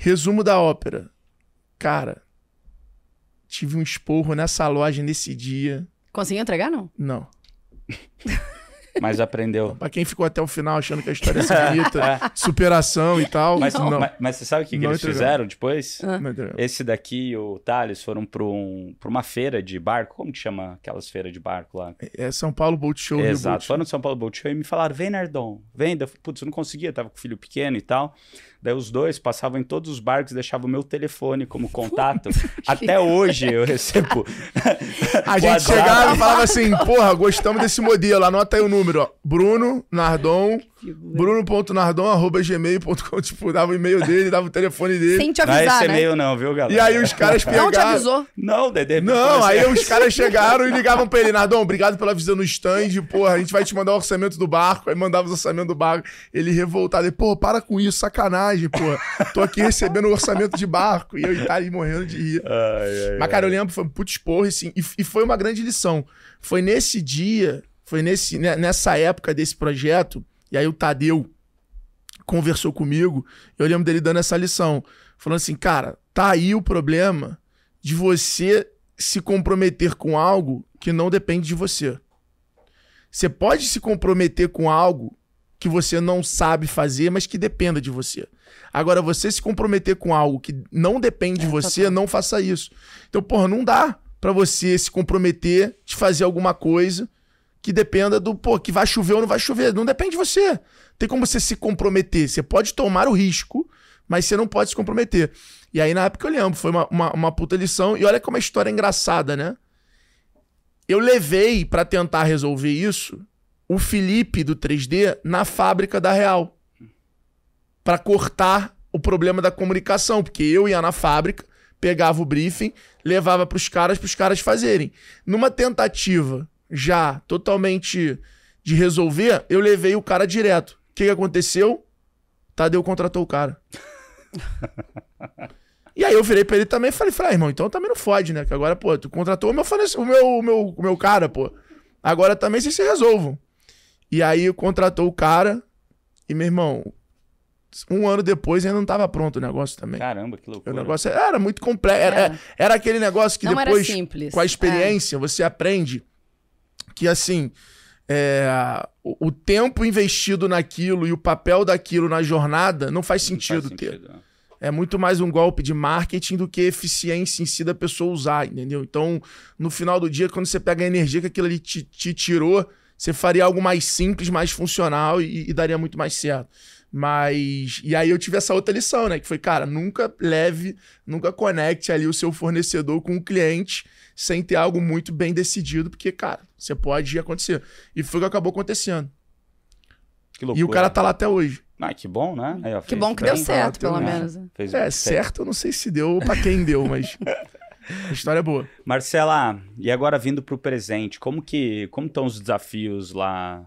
Resumo da ópera. Cara, tive um esporro nessa loja nesse dia. Conseguiu entregar, não? Não. <laughs> Mas aprendeu. Pra quem ficou até o final achando que a história ia ser bonita, <laughs> superação e tal. Mas, não. mas, mas você sabe o que, que eles entregou. fizeram depois? Ah. Esse daqui e o Thales foram pra, um, pra uma feira de barco. Como que chama aquelas feiras de barco lá? É São Paulo Boat Show. Exato. Boat. Foram no São Paulo Boat Show e me falaram, vem, Nerdon, vem. Daí eu falei, Putz, eu não conseguia, tava com o filho pequeno e tal. Daí os dois passavam em todos os barcos deixavam o meu telefone como <laughs> contato. Até hoje eu recebo. A <laughs> gente chegava e falava assim, porra, gostamos desse modelo, anota aí o número, ó. Bruno Nardon, bruno.nardon.gmail.com, tipo, dava o e-mail dele, dava o telefone dele. Sem te Não é esse avisar, né? e-mail não, viu, galera? E aí os caras pegaram... <laughs> Não te avisou. Não, Dedê. Não, aí os caras chegaram e ligavam pra ele, Nardon, obrigado pela visita no stand, porra, a gente vai te mandar o orçamento do barco, aí mandava os orçamentos do barco, ele revoltado, ele, pô, para com isso, sacanagem, porra, tô aqui recebendo o orçamento de barco, e eu e Thales morrendo de rir. Ai, ai, Mas, cara, eu lembro, foi um puto esporro, assim, e, e foi uma grande lição. Foi nesse dia, foi nesse, né, nessa época desse projeto, e aí o Tadeu conversou comigo, eu lembro dele dando essa lição, falando assim, cara, tá aí o problema de você se comprometer com algo que não depende de você. Você pode se comprometer com algo que você não sabe fazer, mas que dependa de você. Agora, você se comprometer com algo que não depende de É, você, total. não faça isso. Então, porra, não dá pra você se comprometer de fazer alguma coisa que dependa do, pô, que vai chover ou não vai chover. Não depende de você. Tem como você se comprometer. Você pode tomar o risco, mas você não pode se comprometer. E aí, na época, eu lembro, foi uma, uma, uma puta lição. E olha como a história é engraçada, né? Eu levei pra tentar resolver isso o Felipe do 3D na fábrica da Real. Pra cortar o problema da comunicação, porque eu ia na fábrica, pegava o briefing, levava pros caras, pros caras fazerem. Numa tentativa já totalmente de resolver, eu levei o cara direto. O que, que aconteceu? Tadeu contratou o cara. <laughs> E aí eu virei pra ele também e falei, falei, ah, irmão, então também não fode, né? Que agora, pô, tu contratou o meu, o meu, o meu, o meu cara, pô. Agora também vocês se resolvam. E aí contratou o cara e, meu irmão, um ano depois ainda não tava pronto o negócio também. Caramba, que O loucura. negócio era muito complexo. Era, Era. era aquele negócio que Não era depois, simples. com a experiência, você aprende que, assim, é, o, o tempo investido naquilo e o papel daquilo na jornada não faz Não faz sentido ter. sentido, né? É muito mais um golpe de marketing do que eficiência em si da pessoa usar, entendeu? Então, no final do dia, quando você pega a energia que aquilo ali te, te tirou, você faria algo mais simples, mais funcional e, e daria muito mais certo. Mas. E aí eu tive essa outra lição, né? Que foi, cara, nunca leve, nunca conecte ali o seu fornecedor com o cliente sem ter algo muito bem decidido, porque, cara, você pode acontecer. E foi o que acabou acontecendo. Que loucura. E o cara tá lá até hoje. Ah, que bom, né? Aí, ó, Que bom que bem. deu certo, pelo menos. Fez- É, fez- certo, eu não sei se deu pra quem deu, mas. A história é boa. Marcela, e agora vindo pro presente, como que como estão os desafios lá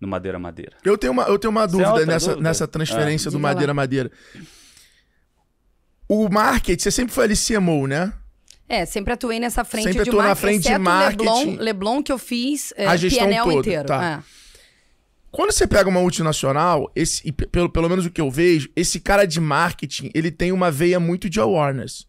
no Madeira Madeira? Eu tenho uma, eu tenho uma é dúvida outra nessa, dúvida? nessa transferência Ah. do. Madeira Madeira. O marketing, você sempre foi ali CMO, né? É, sempre atuei nessa frente Sempre de atuou na marketing, frente de marketing. Leblon, Leblon que eu fiz é, A gestão PNL toda, inteiro. tá. É. Quando você pega uma multinacional, esse, e pe- pelo, pelo menos o que eu vejo, esse cara de marketing, ele tem uma veia muito de awareness.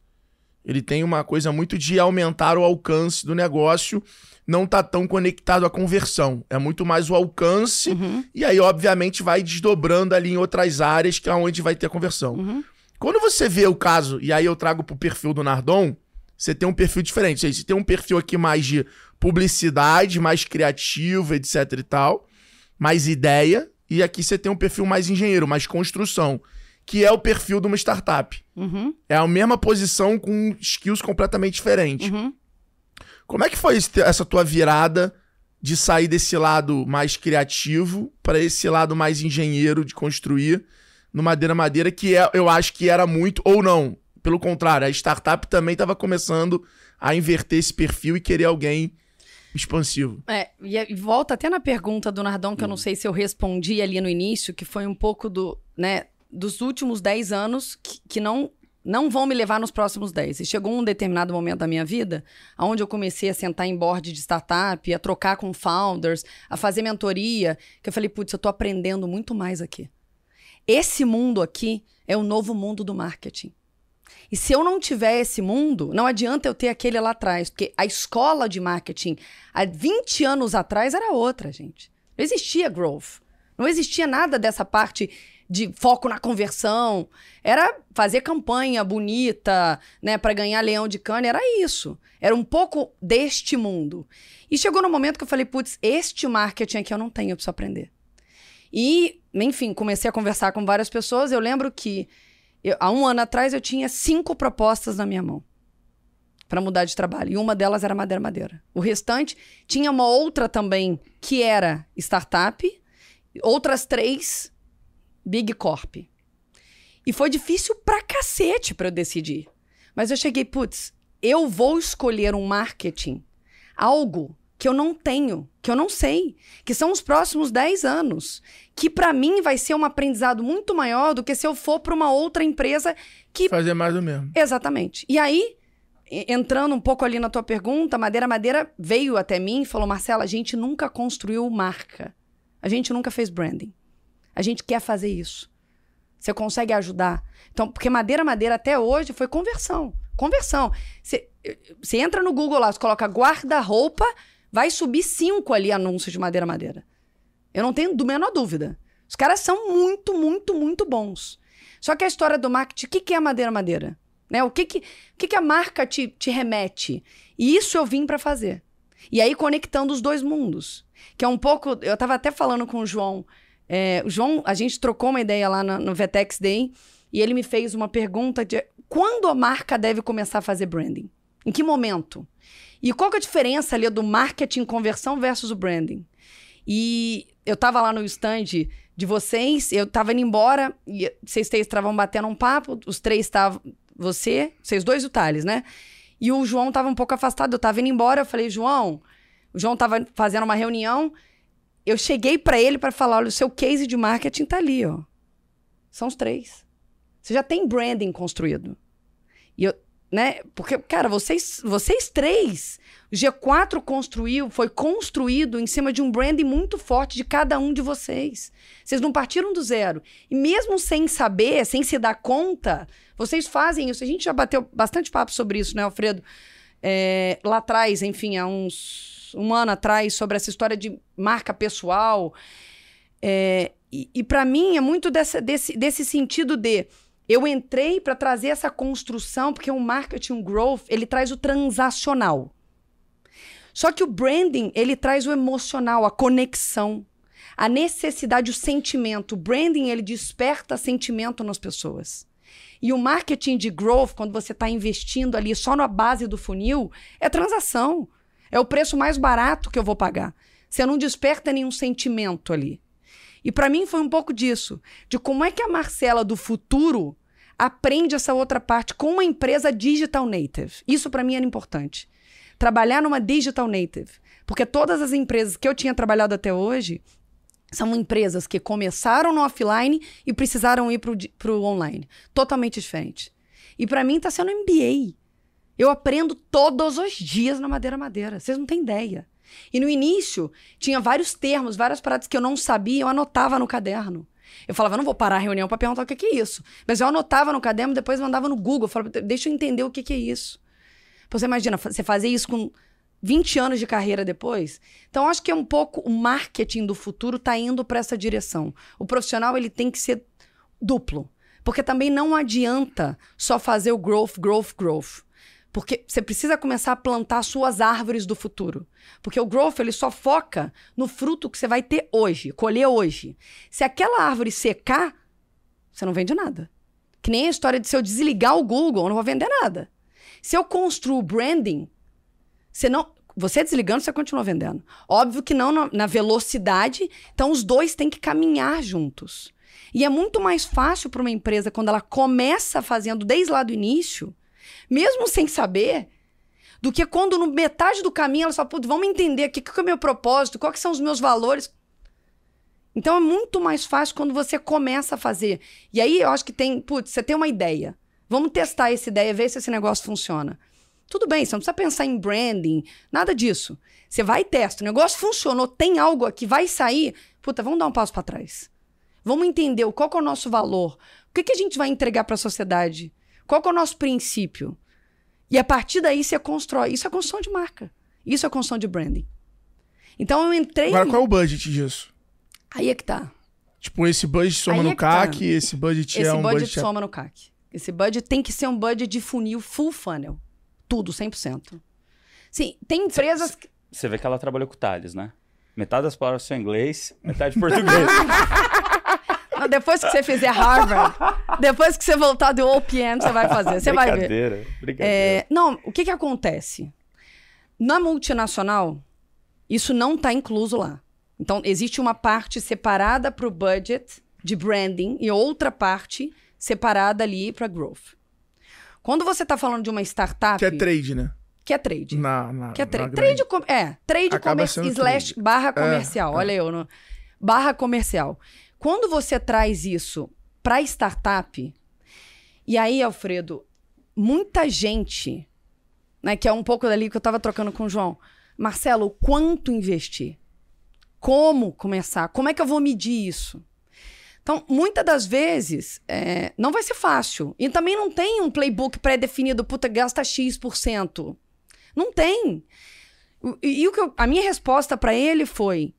Ele tem uma coisa muito de aumentar o alcance do negócio, não tá tão conectado à conversão. É muito mais o alcance, Uhum, e aí, obviamente, vai desdobrando ali em outras áreas que é onde vai ter a conversão. uhum. Quando você vê o caso, e aí eu trago pro perfil do Nardon, você tem um perfil diferente. Você tem um perfil aqui mais de publicidade, mais criativo, etc e tal, mais ideia, e aqui você tem um perfil mais engenheiro, mais construção, que é o perfil de uma startup. Uhum, É a mesma posição com skills completamente diferentes. uhum. Como é que foi essa tua virada de sair desse lado mais criativo para esse lado mais engenheiro de construir no Madeira Madeira, que é, eu acho que era muito, ou não. Pelo contrário, a startup também estava começando a inverter esse perfil e querer alguém expansivo. É, e volta até na pergunta do Nardon, que Hum. eu não sei se eu respondi ali no início, que foi um pouco do, né, dos últimos 10 anos que, que não não vão me levar nos próximos 10. E chegou um determinado momento da minha vida, onde eu comecei a sentar em board de startup, a trocar com founders, a fazer mentoria, que eu falei, putz, eu tô aprendendo muito mais aqui. Esse mundo aqui é o novo mundo do marketing. E se eu não tiver esse mundo, não adianta eu ter aquele lá atrás, porque a escola de marketing há 20 anos atrás era outra, gente. Não existia growth. Não existia nada dessa parte de foco na conversão. Era fazer campanha bonita, né, para ganhar leão de cana, era isso. Era um pouco deste mundo. E chegou no momento que eu falei, putz, este marketing aqui eu não tenho, eu preciso aprender. E, enfim, comecei a conversar com várias pessoas. Eu lembro que eu- há um ano atrás eu tinha cinco propostas na minha mão para mudar de trabalho. E uma delas era Madeira Madeira. O restante tinha uma outra também que era startup, outras três Big Corp. E foi difícil pra cacete pra eu decidir. Mas eu cheguei, putz, eu vou escolher um marketing, algo que eu não tenho, que eu não sei, que são os próximos 10 anos, que pra mim vai ser um aprendizado muito maior do que se eu for pra uma outra empresa que Fazer mais do mesmo. Exatamente. E aí, entrando um pouco ali na tua pergunta, Madeira Madeira veio até mim e falou: Marcela, a gente nunca construiu marca. A gente nunca fez branding. A gente quer fazer isso. Você consegue ajudar. Então, porque madeira madeira até hoje foi conversão. Conversão. Você, você entra no Google lá, você coloca guarda-roupa, vai subir cinco ali anúncios de madeira madeira. Eu não tenho do menor dúvida. Os caras são muito, muito, muito bons. Só que a história do marketing, o que, que é madeira madeira? Né? O que, que, o que, que a marca te, te remete? E isso eu vim para fazer. E aí conectando os dois mundos. Que é um pouco. Eu estava até falando com o João. É, o João, a gente trocou uma ideia lá no, no Vetex Day e ele me fez uma pergunta de quando a marca deve começar a fazer branding? Em que momento? E qual que é a diferença ali do marketing conversão versus o branding? E eu estava lá no stand de vocês, eu tava indo embora, e vocês três estavam batendo um papo, os três estavam. Você, vocês dois e o Thales, né? E o João tava um pouco afastado, eu tava indo embora, eu falei, João, o João tava fazendo uma reunião, eu cheguei para ele para falar, olha, o seu case de marketing tá ali, ó. São os três. Você já tem branding construído. E eu, né? Porque, cara, vocês, vocês três, o G4 construiu, foi construído em cima de um branding muito forte de cada um de vocês. Vocês não partiram do zero. E mesmo sem saber, sem se dar conta, vocês fazem isso. A gente já bateu bastante papo sobre isso, né, Alfredo? É, lá atrás, enfim, há uns um ano atrás, sobre essa história de marca pessoal. É, e, e para mim é muito dessa, desse, desse sentido de eu entrei para trazer essa construção, porque o marketing growth, ele traz o transacional. Só que o branding, ele traz o emocional, a conexão, a necessidade, o sentimento. O branding, ele desperta sentimento nas pessoas. E o marketing de growth, quando você está investindo ali só na base do funil, é transação. É o preço mais barato que eu vou pagar. Você não desperta nenhum sentimento ali. E para mim foi um pouco disso, de como é que a Marcela do futuro aprende essa outra parte com uma empresa digital native. Isso para mim era importante. Trabalhar numa digital native, porque todas as empresas que eu tinha trabalhado até hoje são empresas que começaram no offline e precisaram ir para o online. Totalmente diferente. E para mim está sendo MBA. Eu aprendo todos os dias na Madeira Madeira. Vocês não têm ideia. E no início, tinha vários termos, várias paradas que eu não sabia, eu anotava no caderno. Eu falava, não vou parar a reunião para perguntar o que, que, é isso. Mas eu anotava no caderno, depois mandava no Google. Falava, deixa eu entender o que, que é isso. Você imagina, você fazer isso com 20 anos de carreira depois? Então, acho que é um pouco o marketing do futuro está indo para essa direção. O profissional ele tem que ser duplo. Porque também não adianta só fazer o growth, growth, growth. Porque você precisa começar a plantar suas árvores do futuro. Porque o growth ele só foca no fruto que você vai ter hoje, colher hoje. Se aquela árvore secar, você não vende nada. Que nem a história de se eu desligar o Google, eu não vou vender nada. Se eu construo branding, você não, você desligando, você continua vendendo. Óbvio que não na, na velocidade, então os dois têm que caminhar juntos. E é muito mais fácil para uma empresa quando ela começa fazendo desde lá do início mesmo sem saber, do que quando no metade do caminho ela fala, putz, vamos entender aqui que é o meu propósito, quais são os meus valores. Então é muito mais fácil quando você começa a fazer. E aí eu acho que tem, putz, você tem uma ideia. Vamos testar essa ideia, ver se esse negócio funciona. Tudo bem, você não precisa pensar em branding, nada disso. Você vai e testa. O negócio funcionou, tem algo aqui, vai sair. Puta, vamos dar um passo para trás. Vamos entender qual é o nosso valor. O que, que a gente vai entregar para a sociedade? Qual é o nosso princípio? E a partir daí você constrói. Isso é construção de marca. Isso é construção de branding. Então eu entrei. Agora, qual é o budget disso? Aí é que tá. Tipo, esse budget soma Aí no é tá. CAC, esse budget Esse é um budget, budget. soma no CAC. Esse budget tem que ser um budget de funil full funnel. Tudo, 100%. Sim, tem empresas. que- Você vê que ela trabalhou com Thales, né? Metade das palavras são em inglês, metade português. <laughs> Mas depois que você fizer Harvard, depois que você voltar do OPM, você vai fazer. Você vai ver. Brincadeira, brincadeira. É, não, o que que acontece? Na multinacional, isso não está incluso lá. Então, existe uma parte separada para o budget de branding e outra parte separada ali para growth. Quando você está falando de uma startup... Que é trade, né? Que é trade. Na, na, Que é trade. Trade, com- é, trade comercial, slash trade. barra comercial. é. Olha eu, no, barra comercial. Quando você traz isso para startup, e aí, Alfredo, muita gente, né, que é um pouco dali que eu estava trocando com o João, Marcelo, quanto investir? Como começar? Como é que eu vou medir isso? Então, muitas das vezes, é, não vai ser fácil. E também não tem um playbook pré-definido, puta, gasta X%. por cento. Não tem. E, e o que eu- a minha resposta para ele foi: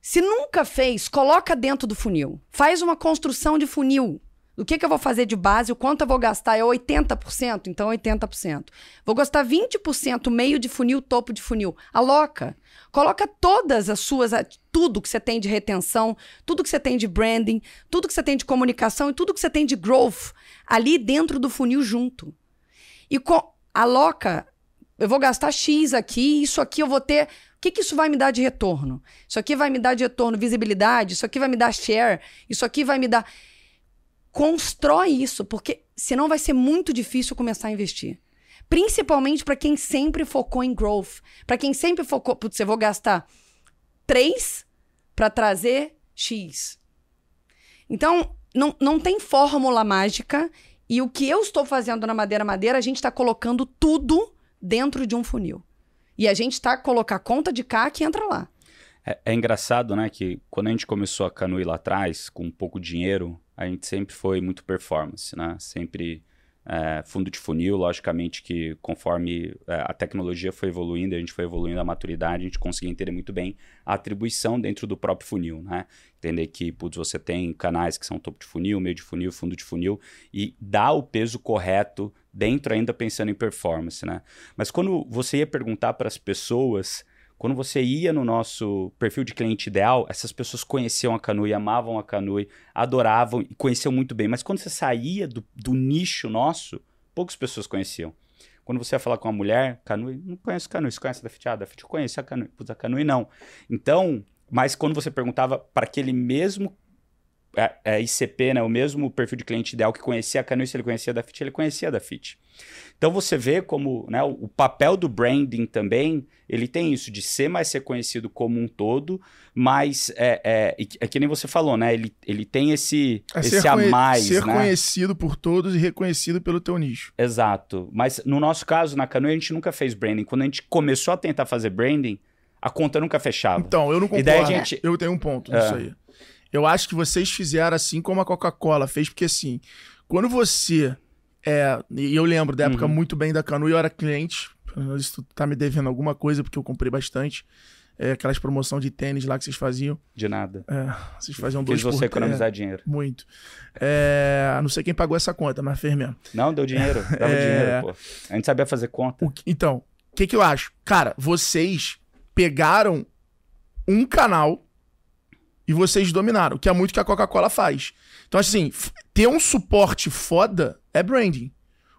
se nunca fez, coloca dentro do funil. Faz uma construção de funil. O que, que eu vou fazer de base, o quanto eu vou gastar? É 80%? Então 80%. Vou gastar 20% meio de funil, topo de funil. Aloca. Coloca todas as suas, tudo que você tem de retenção, tudo que você tem de branding, tudo que você tem de comunicação e tudo que você tem de growth ali dentro do funil junto. E aloca, eu vou gastar X aqui, isso aqui eu vou ter. O que, que isso vai me dar de retorno? Isso aqui vai me dar de retorno visibilidade, isso aqui vai me dar share, isso aqui vai me dar. Constrói isso, porque senão vai ser muito difícil começar a investir. Principalmente para quem sempre focou em growth. Para quem sempre focou, putz, eu vou gastar 3 para trazer X. Então, não, não tem fórmula mágica. E o que eu estou fazendo na Madeira Madeira, a gente está colocando tudo dentro de um funil. E a gente está colocar conta de cá que entra lá. É, é engraçado, né, que quando a gente começou a Canui lá atrás, com pouco dinheiro, a gente sempre foi muito performance, né? Sempre é, fundo de funil, logicamente que conforme é, a tecnologia foi evoluindo, a gente foi evoluindo a maturidade, a gente conseguia entender muito bem a atribuição dentro do próprio funil, né? Entender que, putz, você tem canais que são topo de funil, meio de funil, fundo de funil, e dá o peso correto dentro ainda pensando em performance, né? Mas quando você ia perguntar para as pessoas quando você ia no nosso perfil de cliente ideal, essas pessoas conheciam a Canui, amavam a Canui, adoravam e conheciam muito bem. Mas quando você saía do, do nicho nosso, poucas pessoas conheciam. Quando você ia falar com uma mulher, Canui, não conheço Canui, você conhece da Fit? Ah, da Fit eu conheço a Canui, putz, a não. Então, mas quando você perguntava para aquele mesmo é, é, ICP, né, o mesmo perfil de cliente ideal que conhecia a Canui, se ele conhecia da Fit, ele conhecia da Fit. Então você vê como né, o, papel do branding também, ele tem isso de ser mais reconhecido como um todo, mas é, é, que- é que nem você falou, né? Ele, ele tem esse, É esse a mais, ser né? conhecido por todos e reconhecido pelo teu nicho. Exato. Mas no nosso caso, na Canoe, a gente nunca fez branding. Quando a gente começou a tentar fazer branding, a conta nunca fechava. Então, eu não concordo. gente- Eu tenho um ponto É. nisso aí. Eu acho que vocês fizeram assim como a Coca-Cola fez, porque assim, quando você. É, e eu lembro da época Uhum. muito bem da Canu, eu era cliente. Isso tá me devendo alguma coisa, porque eu comprei bastante. É, aquelas promoção de tênis lá que vocês faziam. De nada. É, vocês faziam dois Fiz você por economizar dinheiro. É, muito. É, não sei quem pagou essa conta, mas fez mesmo. Não, deu dinheiro. Dava É. dinheiro, pô. A gente sabia fazer conta. O que- então, o que, que eu acho? Cara, vocês pegaram um canal e vocês dominaram, que é muito que a Coca-Cola faz. Então, assim, ter um suporte foda é branding.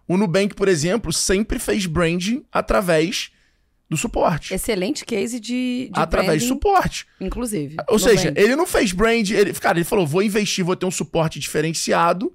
O Nubank, por exemplo, sempre fez branding através do suporte. Excelente case de, de através do branding, suporte. inclusive. Ou seja, ele não fez brand, ele, cara, ele falou: vou investir, vou ter um suporte diferenciado,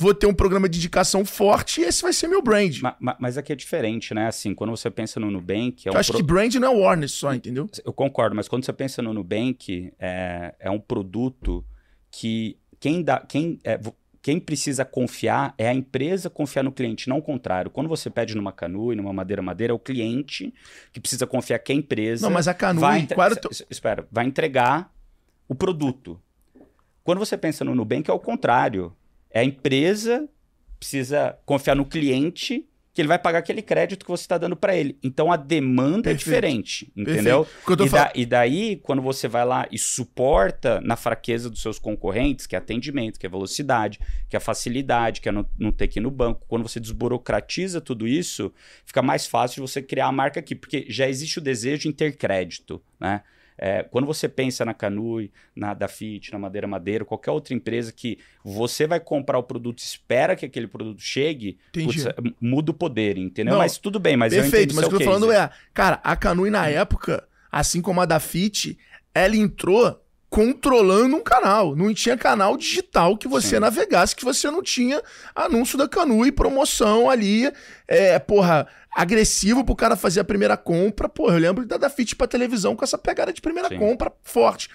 vou ter um programa de indicação forte e esse vai ser meu brand. Ma- ma- Mas aqui é diferente, né? Assim, quando você pensa no Nubank... É eu um acho pro- que brand não é awareness só, entendeu? Eu concordo, mas quando você pensa no Nubank, é, é um produto que quem, dá, quem, é, quem precisa confiar é a empresa confiar no cliente, não o contrário. Quando você pede numa Canu e numa Madeira Madeira, é o cliente que precisa confiar que a empresa Não, mas a Canu, vai, entre- teu- es- espera, vai entregar o produto. Quando você pensa no Nubank, é o contrário. É a empresa precisa confiar no cliente que ele vai pagar aquele crédito que você está dando para ele. Então a demanda é Perfeito. diferente, entendeu? E, da- e daí, quando você vai lá e suporta na fraqueza dos seus concorrentes, que é atendimento, que é velocidade, que é facilidade, que é não, não ter que ir no banco, quando você desburocratiza tudo isso, fica mais fácil de você criar a marca aqui, porque já existe o desejo em ter crédito, né? É, quando você pensa na Canui, na Dafit, na Madeira Madeira, qualquer outra empresa que você vai comprar o produto, espera que aquele produto chegue, putz, muda o poder, entendeu? Não, mas tudo bem, mas eu Perfeito, entendi mas o que eu tô falando é, cara, a Canui na época, assim como a da Fit, ela entrou controlando um canal. Não tinha canal digital que você Sim. navegasse, que você não tinha anúncio da Canui, promoção ali, é, porra, agressivo pro cara fazer a primeira compra. Porra, eu lembro da Dafit pra televisão com essa pegada de primeira Sim. compra forte.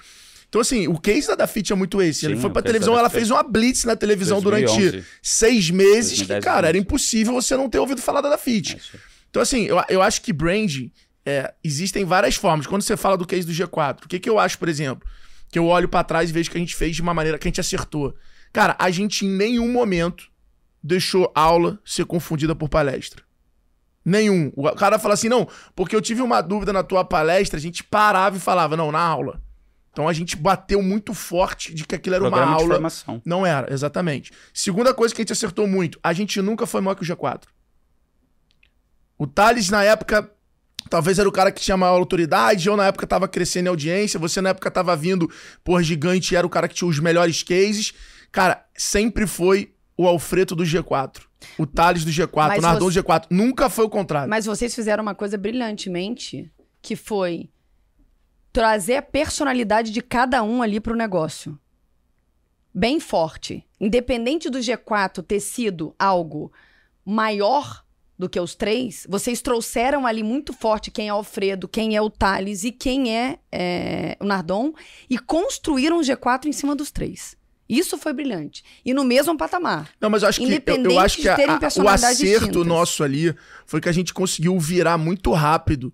Então, assim, o case da Dafit é muito esse. Ele Sim, foi o pra televisão, ela fez uma blitz na televisão durante 2011. seis meses, que, 2010, cara, era 2011. impossível você não ter ouvido falar da Dafit. É. Então, assim, eu, eu acho que branding é, existem várias formas. Quando você fala do case do G4, o que, que eu acho, por exemplo? Que eu olho pra trás e vejo que a gente fez de uma maneira que a gente acertou. Cara, a gente em nenhum momento deixou aula ser confundida por palestra. Nenhum. O cara fala assim, não, porque eu tive uma dúvida na tua palestra, a gente parava e falava, não, na aula. Então a gente bateu muito forte de que aquilo era Programa uma de aula. formação. Não era, exatamente. Segunda coisa que a gente acertou muito, a gente nunca foi maior que o G4. O Thales, na época, talvez era o cara que tinha maior autoridade, eu na época tava crescendo em audiência, você na época tava vindo por gigante, era o cara que tinha os melhores cases. Cara, sempre foi o Alfredo do G4. O Thales do G4, Mas o Nardon você- do G4. Nunca foi o contrário. Mas vocês fizeram uma coisa brilhantemente, que foi trazer a personalidade de cada um ali pro negócio. Bem forte. Independente do G4 ter sido algo maior do que os três, vocês trouxeram ali muito forte quem é o Alfredo, quem é o Thales e quem é, é, o Nardon e construíram o G4 em cima dos três. Isso foi brilhante. E no mesmo patamar. Não, mas eu acho que, eu, eu acho que a- a- o acerto distintas. nosso ali foi que a gente conseguiu virar muito rápido.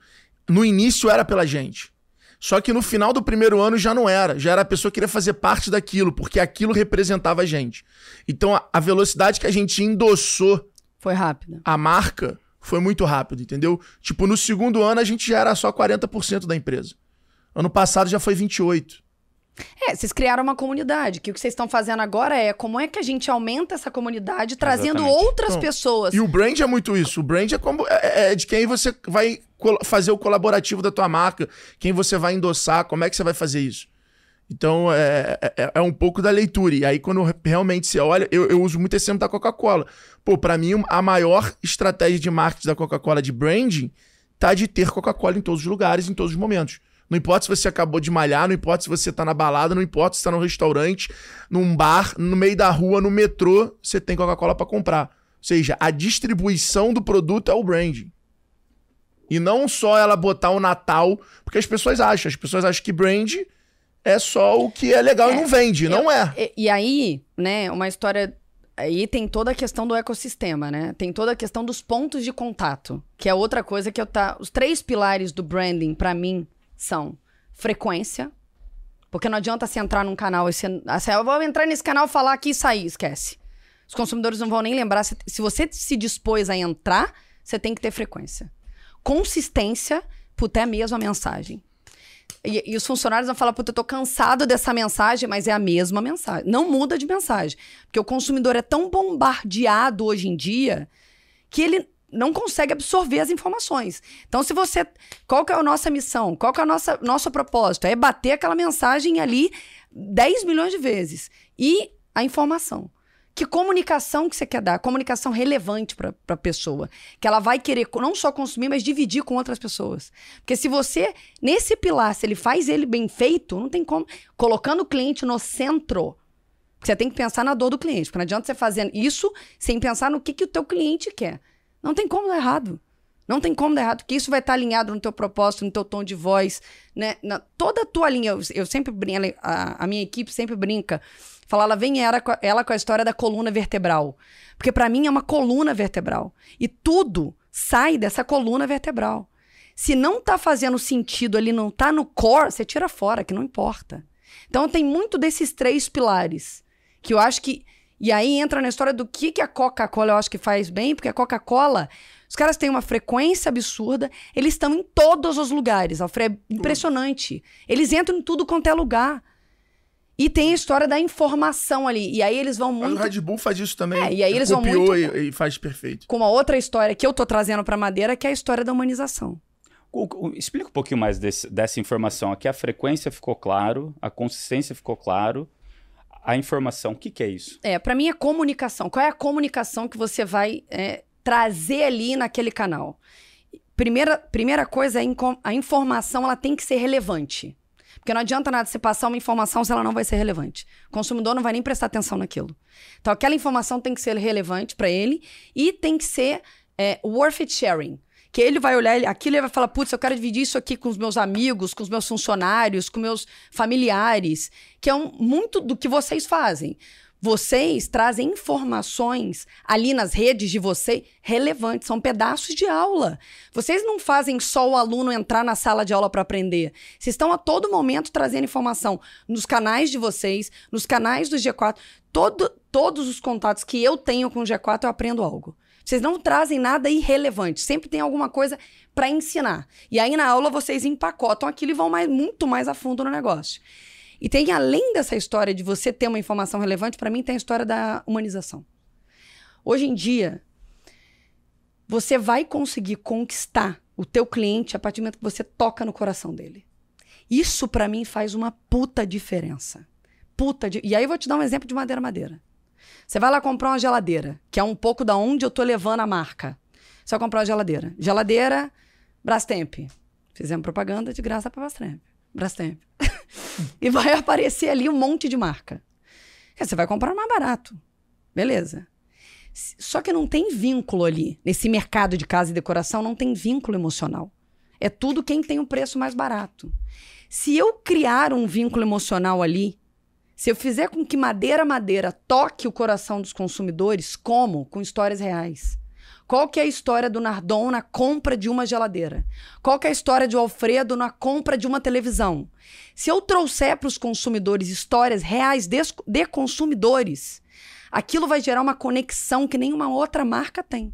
No início era pela gente. Só que no final do primeiro ano já não era. Já era a pessoa que queria fazer parte daquilo, porque aquilo representava a gente. Então a, a velocidade que a gente endossou Foi rápida. a marca foi muito rápido, entendeu? Tipo, no segundo ano a gente já era só 40% da empresa. Ano passado já foi 28%. É, vocês criaram uma comunidade, que o que vocês estão fazendo agora é como é que a gente aumenta essa comunidade trazendo Exatamente. outras Então, pessoas. E o brand é muito isso. O brand é como é, é de quem você vai fazer o colaborativo da tua marca, quem você vai endossar, como é que você vai fazer isso. Então é, é, é um pouco da leitura. E aí, quando realmente você olha, eu, eu uso muito esse exemplo da Coca-Cola. Pô, pra mim, a maior estratégia de marketing da Coca-Cola de branding tá de ter Coca-Cola em todos os lugares, em todos os momentos. Não importa se você acabou de malhar, não importa se você tá na balada, não importa se tá no restaurante, num bar, no meio da rua, no metrô, você tem Coca-Cola pra comprar. Ou seja, a distribuição do produto é o branding. E não só ela botar o Natal, porque as pessoas acham, as pessoas acham que brand é só o que é legal e não vende, não é. E, e aí, né, uma história. Aí tem toda a questão do ecossistema, né? Tem toda a questão dos pontos de contato, que é outra coisa que eu tá. Os três pilares do branding, pra mim, são frequência. Porque não adianta você entrar num canal e você. Assim, eu vou entrar nesse canal, falar aqui e sair, esquece. Os consumidores não vão nem lembrar. Se, se você se dispôs a entrar, você tem que ter frequência. Consistência, puta, é a mesma mensagem. E, e os funcionários vão falar, puta, eu tô cansado dessa mensagem, mas é a mesma mensagem. Não muda de mensagem. Porque o consumidor é tão bombardeado hoje em dia que ele não consegue absorver as informações. Então, se você. Qual que é a nossa missão? Qual que é o nosso propósito? É bater aquela mensagem ali 10 milhões de vezes. E a informação. Que comunicação que você quer dar? Comunicação relevante para a pessoa. Que ela vai querer não só consumir, mas dividir com outras pessoas. Porque se você, nesse pilar, se ele faz ele bem feito, não tem como. Colocando o cliente no centro, você tem que pensar na dor do cliente. Porque não adianta você fazer isso sem pensar no que, que o teu cliente quer. Não tem como dar errado. Não tem como dar errado, porque isso vai estar alinhado no teu propósito, no teu tom de voz, né? Na, toda a tua linha. Eu, eu sempre brinco, a, a minha equipe sempre brinca. Fala, ela vem ela, com a- ela com a história da coluna vertebral. Porque pra mim é uma coluna vertebral. E tudo sai dessa coluna vertebral. Se não tá fazendo sentido ali, não tá no core, você tira fora, que não importa. Então tem muito desses três pilares que eu acho que. E aí entra na história do que, que a Coca-Cola eu acho que faz bem, porque a Coca-Cola, os caras têm uma frequência absurda, eles estão em todos os lugares, Alfredo. É impressionante. Eles entram em tudo quanto é lugar. E tem a história da informação ali. E aí eles vão Mas o muito. Red Bull faz isso também. É, e aí eles vão copiou muito- e, e faz perfeito. Com uma outra história que eu tô trazendo pra Madeira, que é a história da humanização. Explica um pouquinho mais desse- dessa informação. Aqui a frequência ficou claro, a consistência ficou claro. A informação, o que, que é isso? É, pra mim é comunicação. Qual é a comunicação que você vai é, trazer ali naquele canal? Primeira, primeira coisa, é a informação ela tem que ser relevante. Porque não adianta nada você passar uma informação se ela não vai ser relevante. O consumidor não vai nem prestar atenção naquilo. Então, aquela informação tem que ser relevante para ele e tem que ser é, worth it sharing. Que ele vai olhar aquilo e vai falar: putz, eu quero dividir isso aqui com os meus amigos, com os meus funcionários, com meus familiares. Que é um, muito do que vocês fazem. Vocês trazem informações ali nas redes de vocês relevantes, são pedaços de aula. Vocês não fazem só o aluno entrar na sala de aula para aprender. Vocês estão a todo momento trazendo informação nos canais de vocês, nos canais do G4. Todo, todos os contatos que eu tenho com o G4, eu aprendo algo. Vocês não trazem nada irrelevante, sempre tem alguma coisa para ensinar. E aí na aula vocês empacotam aquilo e vão mais, muito mais a fundo no negócio. E tem, além dessa história de você ter uma informação relevante, para mim tem a história da humanização. Hoje em dia, você vai conseguir conquistar o teu cliente a partir do momento que você toca no coração dele. Isso para mim faz uma puta diferença. Puta de... E aí eu vou te dar um exemplo de madeira madeira. Você vai lá comprar uma geladeira, que é um pouco da onde eu tô levando a marca. Você vai comprar uma geladeira. Geladeira Brastemp. Fizemos propaganda de graça para Brastemp. Brastemp. <laughs> e vai aparecer ali um monte de marca. Você vai comprar mais barato. Beleza. Só que não tem vínculo ali. Nesse mercado de casa e decoração, não tem vínculo emocional. É tudo quem tem o um preço mais barato. Se eu criar um vínculo emocional ali, se eu fizer com que Madeira Madeira toque o coração dos consumidores, como? Com histórias reais. Qual que é a história do Nardon na compra de uma geladeira? Qual que é a história de Alfredo na compra de uma televisão? Se eu trouxer para os consumidores histórias reais de, de, consumidores, aquilo vai gerar uma conexão que nenhuma outra marca tem.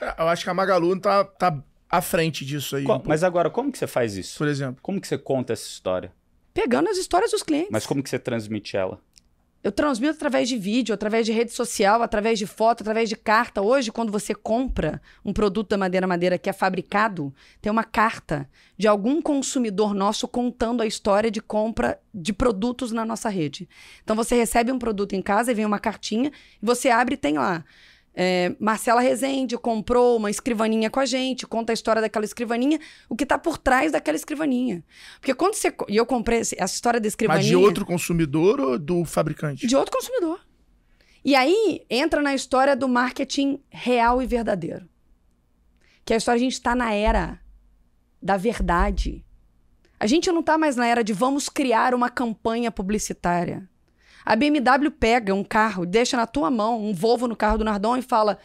É, eu acho que a Magalu tá, tá à frente disso aí. um mas agora, como que você faz isso? Por exemplo. Como que você conta essa história? Pegando as histórias dos clientes. Mas como que você transmite ela? Eu transmito através de vídeo, através de rede social, através de foto, através de carta. Hoje, quando você compra um produto da Madeira Madeira que é fabricado, tem uma carta de algum consumidor nosso contando a história de compra de produtos na nossa rede. Então você recebe um produto em casa e vem uma cartinha, você abre e tem lá é, Marcela Rezende comprou uma escrivaninha com a gente, conta a história daquela escrivaninha, o que está por trás daquela escrivaninha. Porque quando você. E eu comprei essa história da escrivaninha. Mas de outro consumidor ou do fabricante? De outro consumidor. E aí entra na história do marketing real e verdadeiro. Que é a história, a gente está na era da verdade. A gente não está mais na era de vamos criar uma campanha publicitária. A BMW pega um carro, deixa na tua mão um Volvo no carro do Nardon e fala: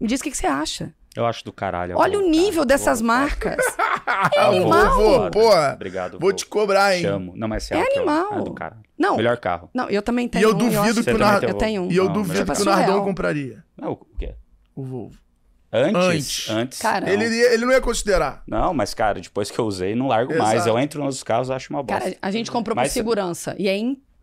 Me diz o que, que você acha. Eu acho do caralho. Olha o nível cara, dessas marcas. <laughs> é animal. Vou, porra. Obrigado. Vou, te cobrar, hein? Chamo. Não, mas é, é animal. É do caralho. Não. Melhor carro. Não, eu também tenho. E eu duvido um, que o Nardon. Eu tenho um. E eu não, duvido que o Nardon compraria. Não, o quê? O Volvo. Antes? Antes. antes cara, ele, ele não ia considerar. Não, mas, cara, depois que eu usei, não largo Exato. mais. Eu entro nos carros acho uma bosta. Cara, a gente comprou mas, por segurança. E é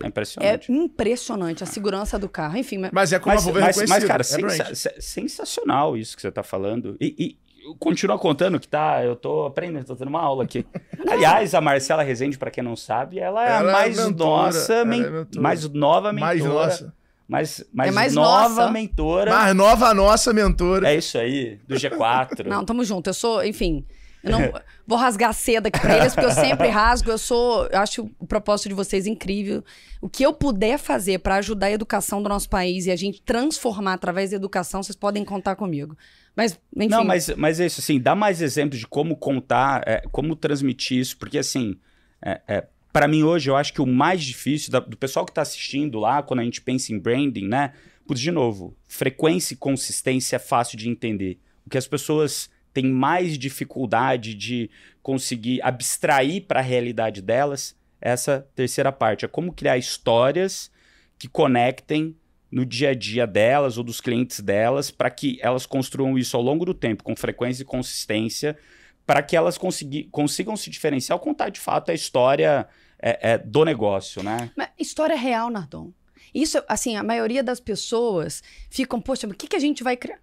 é impressionante. É impressionante a segurança do carro. Enfim, mas, mas é como mas, a mas, mas, cara, é sensacional isso que você está falando. E, e continua contando que tá, eu tô aprendendo, tô tendo uma aula aqui. <laughs> Aliás, a Marcela Rezende, para quem não sabe, ela é ela a mais é mentora, nossa, men é mais nova mentora. Mais nossa. Mais, mais, é mais nova nossa. mentora. Mais nova nossa mentora. É isso aí, do G4. não, tamo junto. Eu sou, enfim, eu não <laughs> vou rasgar seda aqui pra eles, porque eu sempre <laughs> rasgo. Eu sou. Eu acho o propósito de vocês incrível. O que eu puder fazer para ajudar a educação do nosso país e a gente transformar através da educação, vocês podem contar comigo. Mas, enfim. Não, mas, mas é isso, assim, dá mais exemplos de como contar, é, como transmitir isso, porque assim. É, é, para mim hoje, eu acho que o mais difícil da, do pessoal que está assistindo lá, quando a gente pensa em branding, né? Por de novo, frequência e consistência é fácil de entender. O que as pessoas têm mais dificuldade de conseguir abstrair para a realidade delas, essa terceira parte. É como criar histórias que conectem no dia a dia delas ou dos clientes delas, para que elas construam isso ao longo do tempo, com frequência e consistência, para que elas consigam se diferenciar ou contar de fato a história é, é, do negócio, né? Mas história real, Nardon. Isso, assim, a maioria das pessoas ficam, poxa, mas o que, que a gente vai criar?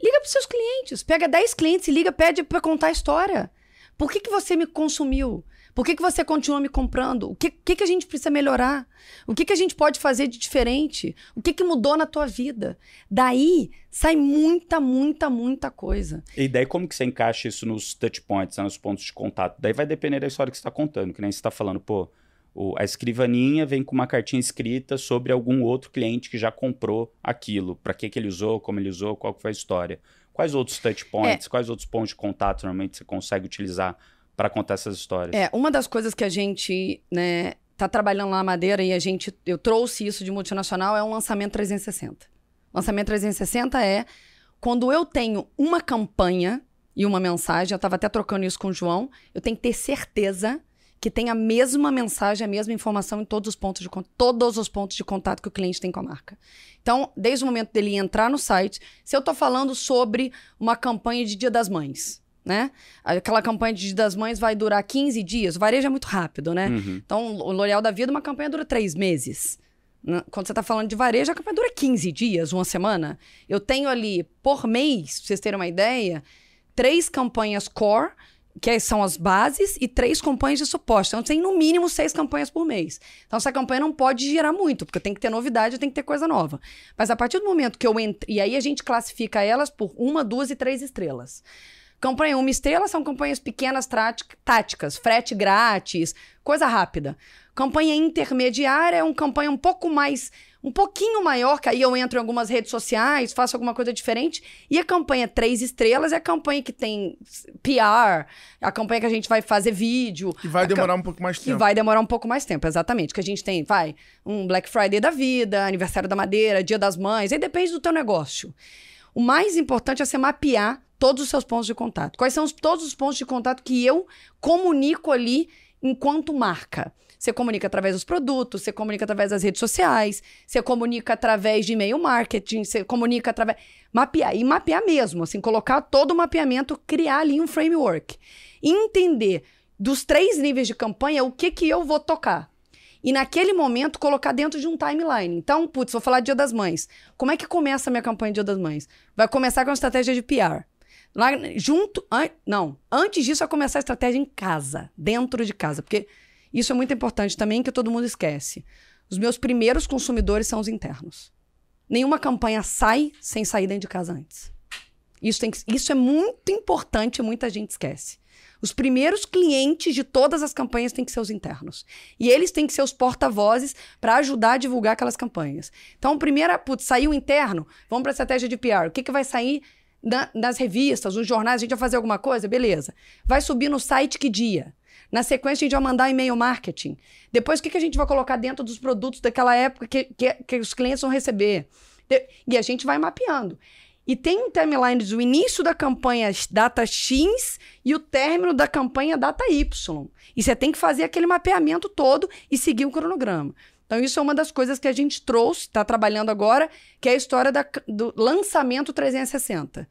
Liga para seus clientes. Pega 10 clientes e liga, pede para contar a história. Por que, que você me consumiu? Por que, que você continua me comprando? O que, que, que a gente precisa melhorar? O que, que a gente pode fazer de diferente? O que, que mudou na tua vida? Daí sai muita, muita, muita coisa. E daí como que você encaixa isso nos touch points, né, nos pontos de contato? Daí vai depender da história que você está contando, que nem você está falando, pô, o, a escrivaninha vem com uma cartinha escrita sobre algum outro cliente que já comprou aquilo. Para que, que ele usou, como ele usou, qual foi a história. Quais outros touch points, é. quais outros pontos de contato normalmente você consegue utilizar para contar essas histórias? É, uma das coisas que a gente né, tá trabalhando lá na Madeira e a gente, eu trouxe isso de multinacional, é um lançamento 360. Lançamento 360 é quando eu tenho uma campanha e uma mensagem, eu estava até trocando isso com o João, eu tenho que ter certeza que tem a mesma mensagem, a mesma informação em todos os pontos de todos os pontos de contato que o cliente tem com a marca. Então, desde o momento dele entrar no site, se eu estou falando sobre uma campanha de Dia das Mães, né? Aquela campanha de Dia das Mães vai durar 15 dias, o varejo é muito rápido, né? Uhum. Então, o L'Oréal da Vida, uma campanha dura três meses. Né? Quando você está falando de varejo, a campanha dura 15 dias, uma semana. Eu tenho ali, por mês, pra vocês terem uma ideia, três campanhas core que são as bases, e três campanhas de suporte. Então, tem no mínimo seis campanhas por mês. Então, essa campanha não pode girar muito, porque tem que ter novidade, tem que ter coisa nova. Mas a partir do momento que eu entro. E aí a gente classifica elas por uma, duas e três estrelas. Campanha uma estrela são campanhas pequenas táticas, frete grátis, coisa rápida. Campanha intermediária é uma campanha um pouco mais um pouquinho maior, que aí eu entro em algumas redes sociais, faço alguma coisa diferente. E a campanha Três Estrelas é a campanha que tem PR, a campanha que a gente vai fazer vídeo. Que vai demorar um pouco mais tempo. Que vai demorar um pouco mais tempo, exatamente. Que a gente tem, vai, um Black Friday da vida, aniversário da madeira, dia das mães, aí depende do teu negócio. O mais importante é você mapear todos os seus pontos de contato. Quais são os, todos os pontos de contato que eu comunico ali enquanto marca? Você comunica através dos produtos, você comunica através das redes sociais, você comunica através de e-mail marketing, você comunica através. Mapear. E mapear mesmo, assim, colocar todo o mapeamento, criar ali um framework. Entender dos três níveis de campanha o que, que eu vou tocar. E naquele momento colocar dentro de um timeline. Então, putz, vou falar Dia das Mães. Como é que começa a minha campanha Dia das Mães? Vai começar com a estratégia de PR. Lá, junto. An, não, antes disso vai começar a estratégia em casa, dentro de casa. Porque isso é muito importante também, que todo mundo esquece. Os meus primeiros consumidores são os internos. Nenhuma campanha sai sem sair dentro de casa antes. Isso, tem que, isso é muito importante e muita gente esquece. Os primeiros clientes de todas as campanhas têm que ser os internos. E eles têm que ser os porta-vozes para ajudar a divulgar aquelas campanhas. Então, primeiro, putz, saiu interno, vamos para a estratégia de PR. O que, que vai sair na, nas revistas, nos jornais? A gente vai fazer alguma coisa? Beleza. Vai subir no site que dia? Na sequência, a gente vai mandar e-mail marketing. Depois, o que, que a gente vai colocar dentro dos produtos daquela época que, que, que os clientes vão receber? E a gente vai mapeando. E tem um timeline do início da campanha data X e o término da campanha data Y. E você tem que fazer aquele mapeamento todo e seguir o cronograma. Então, isso é uma das coisas que a gente trouxe, está trabalhando agora, que é a história da, do lançamento 360.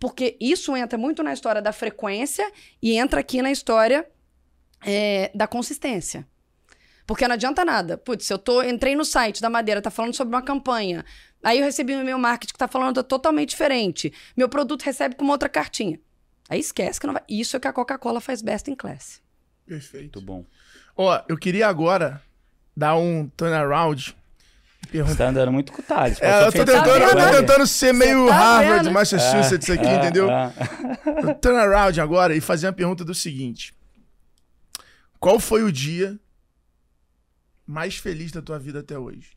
Porque isso entra muito na história da frequência e entra aqui na história é, da consistência. Porque não adianta nada. Putz, eu tô, entrei no site da Madeira, tá falando sobre uma campanha. Aí eu recebi um e-mail marketing que tá falando totalmente diferente. Meu produto recebe com uma outra cartinha. Aí esquece que não vai. Isso é que a Coca-Cola faz best in class. Perfeito. Muito bom. Ó, eu queria agora dar um turnaround. Pergunta... Você tá andando muito com o Thales. É, eu tô tentando, tá eu tô tentando ser meio tá Harvard, vendo? Massachusetts é, aqui, é, entendeu? É. Turnaround agora e fazer uma pergunta do seguinte. Qual foi o dia mais feliz da tua vida até hoje?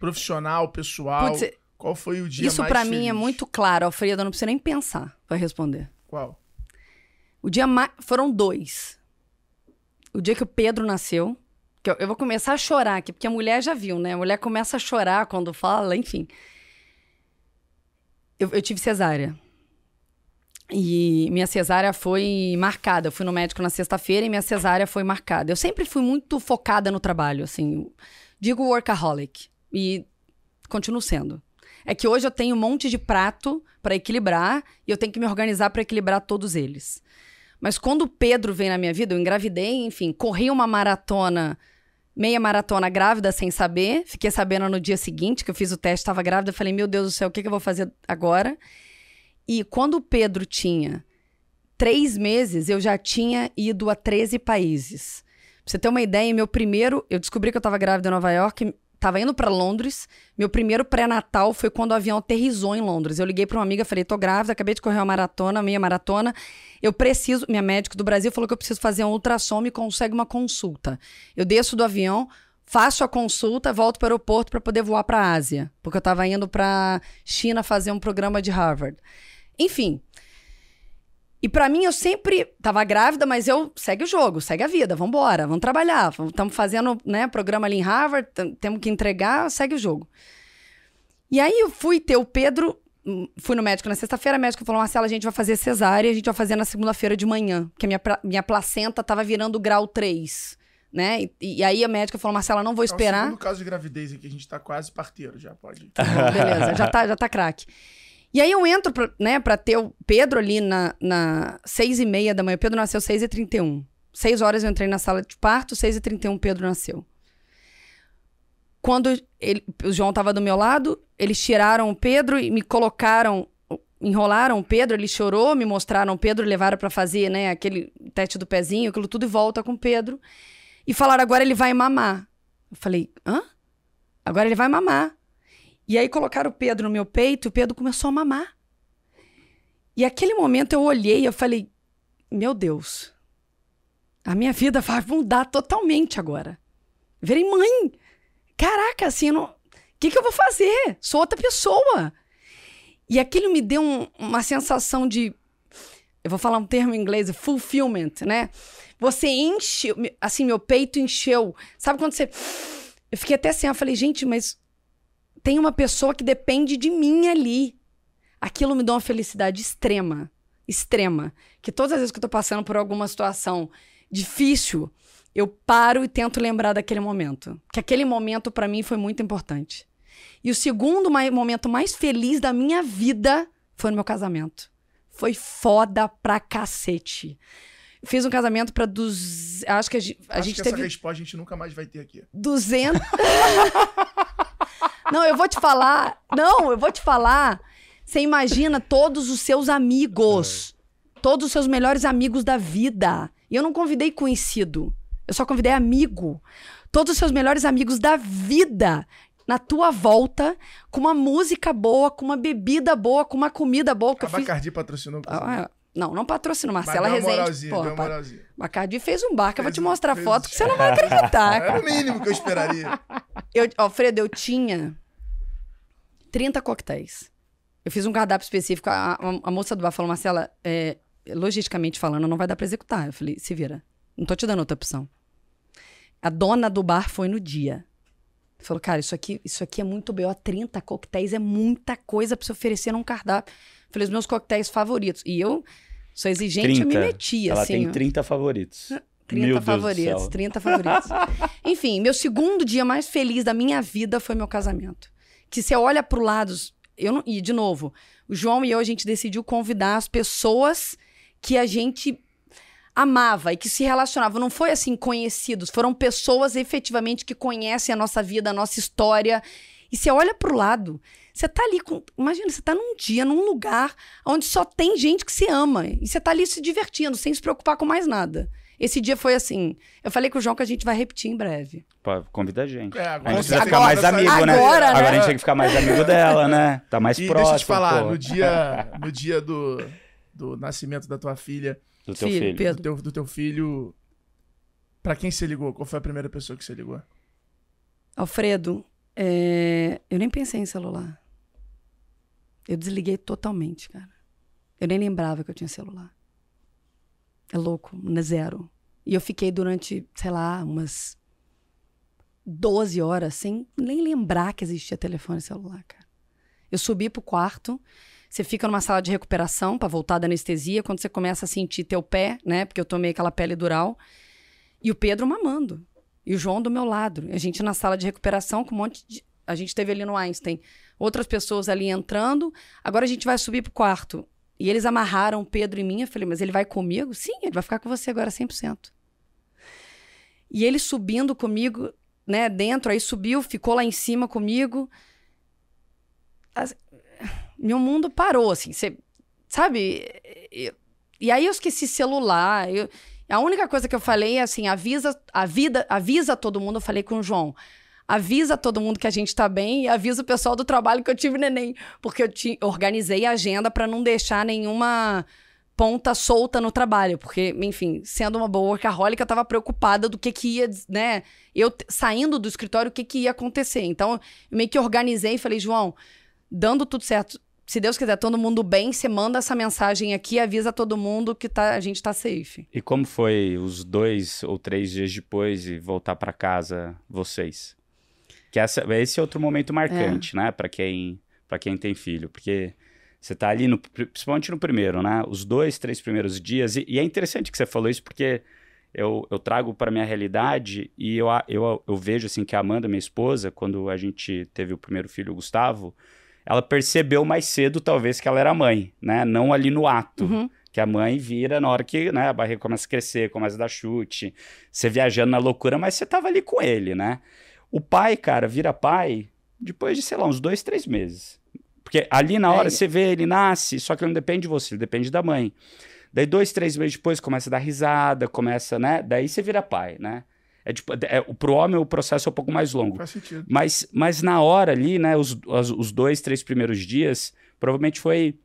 Profissional, pessoal. Putz, qual foi o dia isso mais pra feliz? Isso para mim é muito claro, Alfredo. Eu não preciso nem pensar para responder. Qual? O dia mais. Foram dois. O dia que o Pedro nasceu. Que eu, eu vou começar a chorar aqui, porque a mulher já viu, né? A mulher começa a chorar quando fala, enfim. Eu, eu tive cesárea. E minha cesárea foi marcada. Eu fui no médico na sexta-feira e minha cesárea foi marcada. Eu sempre fui muito focada no trabalho, assim. Digo workaholic. E continuo sendo. É que hoje eu tenho um monte de prato para equilibrar e eu tenho que me organizar para equilibrar todos eles. Mas quando o Pedro veio na minha vida, eu engravidei, enfim, corri uma maratona, meia maratona grávida sem saber. Fiquei sabendo no dia seguinte que eu fiz o teste, estava grávida. Falei, meu Deus do céu, o que, que eu vou fazer agora? E quando o Pedro tinha três meses, eu já tinha ido a 13 países. Pra você ter uma ideia, meu primeiro. Eu descobri que eu estava grávida em Nova York, estava indo para Londres. Meu primeiro pré-natal foi quando o avião aterrizou em Londres. Eu liguei para uma amiga, falei: tô grávida, acabei de correr uma maratona, meia maratona. Eu preciso. Minha médica do Brasil falou que eu preciso fazer um ultrassom e consegue uma consulta. Eu desço do avião, faço a consulta, volto para o aeroporto para poder voar para a Ásia, porque eu estava indo para China fazer um programa de Harvard. Enfim. E pra mim, eu sempre tava grávida, mas eu segue o jogo, segue a vida, vambora, vamos trabalhar. Estamos fazendo, né, programa ali em Harvard, tem- temos que entregar, segue o jogo. E aí eu fui ter o Pedro, hum, fui no médico na sexta-feira, o médico falou, Marcela, a gente vai fazer cesárea, a gente vai fazer na segunda-feira de manhã, porque a minha, minha placenta tava virando grau 3, né? E, e aí a médica falou, Marcela, não vou É o esperar. caso de gravidez aqui, a gente tá quase parteiro já, pode. Bom, beleza, já tá, já tá craque. E aí eu entro, pra, né, pra ter o Pedro ali na, na seis e meia da manhã. O Pedro nasceu seis e trinta e um. Seis horas eu entrei na sala de parto, seis e trinta e um Pedro nasceu. Quando ele, o João tava do meu lado, eles tiraram o Pedro e me colocaram, enrolaram o Pedro, ele chorou, me mostraram o Pedro, levaram pra fazer, né, aquele teste do pezinho, aquilo tudo e volta com o Pedro. E falaram, agora ele vai mamar. Eu falei, hã? Agora ele vai mamar. E aí colocaram o Pedro no meu peito e o Pedro começou a mamar. E aquele momento eu olhei e eu falei: Meu Deus, a minha vida vai mudar totalmente agora. Virei mãe. Caraca, assim, eu não... o que, que eu vou fazer? Sou outra pessoa. E aquilo me deu um- uma sensação de. Eu vou falar um termo em inglês, fulfillment, né? Você enche, assim, meu peito encheu. Sabe quando você. Eu fiquei até assim, eu falei, gente, mas tem uma pessoa que depende de mim ali. Aquilo me dá uma felicidade extrema, extrema. Que todas as vezes que eu tô passando por alguma situação difícil, eu paro e tento lembrar daquele momento. Que aquele momento para mim foi muito importante. E o segundo mai- momento mais feliz da minha vida foi no meu casamento. Foi foda pra cacete. Fiz um casamento pra dos. Acho que a, a Acho gente que teve. essa resposta a gente nunca mais vai ter aqui. 200. <laughs> <laughs> não, eu vou te falar. Não, eu vou te falar. Você imagina todos os seus amigos. Todos os seus melhores amigos da vida. E eu não convidei conhecido. Eu só convidei amigo. Todos os seus melhores amigos da vida na tua volta, com uma música boa, com uma bebida boa, com uma comida boa. Que A eu fiz... Bacardi patrocinou. Ah, não, não patrocina. Mas Marcela uma Rezende. Porra, pa-. Bacardi fez um bar que eu vou te mostrar fez foto que você não vai acreditar, <laughs> cara. Era o mínimo que eu esperaria. Eu, Alfredo, eu tinha 30 coquetéis. Eu fiz um cardápio específico. A, a- a moça do bar falou, Marcela, é, logisticamente falando, não vai dar pra executar. Eu falei, se vira. Não tô te dando outra opção. A dona do bar foi no dia. Falou, cara, isso aqui, isso aqui é muito B.O. 30 coquetéis é muita coisa pra se oferecer num cardápio. Eu falei, os meus coquetéis favoritos. E eu sou exigente, eu me metia, Ela assim. tem ó. 30 favoritos. 30 Meu favoritos, céu. 30 favoritos. <laughs> Enfim, meu segundo dia mais feliz da minha vida foi meu casamento. Que você olha pro lado, eu não, e de novo, o João e eu a gente decidiu convidar as pessoas que a gente amava e que se relacionavam. Não foi assim conhecidos, foram pessoas efetivamente que conhecem a nossa vida, a nossa história. E você olha pro lado, você tá ali com, imagina, você tá num dia, num lugar onde só tem gente que se ama e você tá ali se divertindo, sem se preocupar com mais nada. Esse dia foi assim. Eu falei com o João que a gente vai repetir em breve. Pô, Convida a gente. É, a agora gente você precisa ficar agora mais sai- amigo, né? Agora, né? Agora a gente tem que ficar mais amigo dela, né? Tá mais E próximo. deixa eu te falar, pô. no dia, <laughs> no dia do, do nascimento da tua filha, Do teu Filho, filho. Do teu, do teu filho, pra quem você ligou? Qual foi a primeira pessoa que você ligou? Alfredo, é, eu nem pensei em celular. Eu desliguei totalmente, cara. Eu nem lembrava que eu tinha celular. É louco, né, zero. E eu fiquei durante, sei lá, umas 12 horas sem nem lembrar que existia telefone celular, cara. Eu subi pro quarto, você fica numa sala de recuperação pra voltar da anestesia, quando você começa a sentir teu pé, né? Porque eu tomei aquela pele dural. E o Pedro mamando. E o João do meu lado. A gente na sala de recuperação com um monte de. A gente teve ali no Einstein outras pessoas ali entrando. Agora a gente vai subir pro quarto. E eles amarraram Pedro em mim. Eu falei, mas ele vai comigo? Sim, ele vai ficar com você agora 100%. E ele subindo comigo, né, dentro, aí subiu, ficou lá em cima comigo. As- Meu mundo parou, assim. Você, sabe? Eu- E aí eu esqueci celular. Eu... A única coisa que eu falei é assim: avisa, avisa, avisa todo mundo. Eu falei com o João. Avisa todo mundo que a gente tá bem e avisa o pessoal do trabalho que eu tive neném. Porque eu ti- organizei a agenda para não deixar nenhuma ponta solta no trabalho. Porque, enfim, sendo uma boa workaholic, eu tava preocupada do que que ia, né? Eu saindo do escritório, o que que ia acontecer. Então, eu meio que organizei e falei, João, dando tudo certo, se Deus quiser todo mundo bem, você manda essa mensagem aqui, avisa todo mundo que tá, a gente tá safe. E como foi os dois ou três dias depois e voltar para casa vocês? Que essa, esse é outro momento marcante, né, para quem para quem tem filho, porque você tá ali no, principalmente no primeiro, né? Os dois, três primeiros dias e, e é interessante que você falou isso porque eu, eu trago para minha realidade e eu, eu, eu vejo assim que a Amanda, minha esposa, quando a gente teve o primeiro filho, o Gustavo, ela percebeu mais cedo, talvez, que ela era mãe, né? Não ali no ato. Uhum. Que a mãe vira na hora que né, a barriga começa a crescer, começa a dar chute, você viajando na loucura, mas você tava ali com ele, né? O pai, cara, vira pai depois de, sei lá, uns dois, três meses. Porque ali na hora é. você vê, ele nasce, só que ele não depende de você, ele depende da mãe. Daí dois, três meses depois começa a dar risada, começa, né? Daí você vira pai, né? É tipo, é, pro homem o processo é um pouco mais longo. Faz sentido. Mas, mas na hora ali, né, os, os, os dois, três primeiros dias, provavelmente foi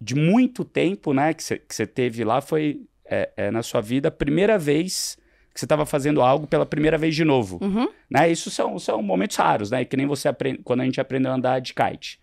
de muito tempo, né, que você teve lá, foi é, é, na sua vida a primeira vez que você estava fazendo algo pela primeira vez de novo. Uhum. Né? Isso são, são momentos raros, né? Que nem você aprende quando a gente aprendeu a andar de kite.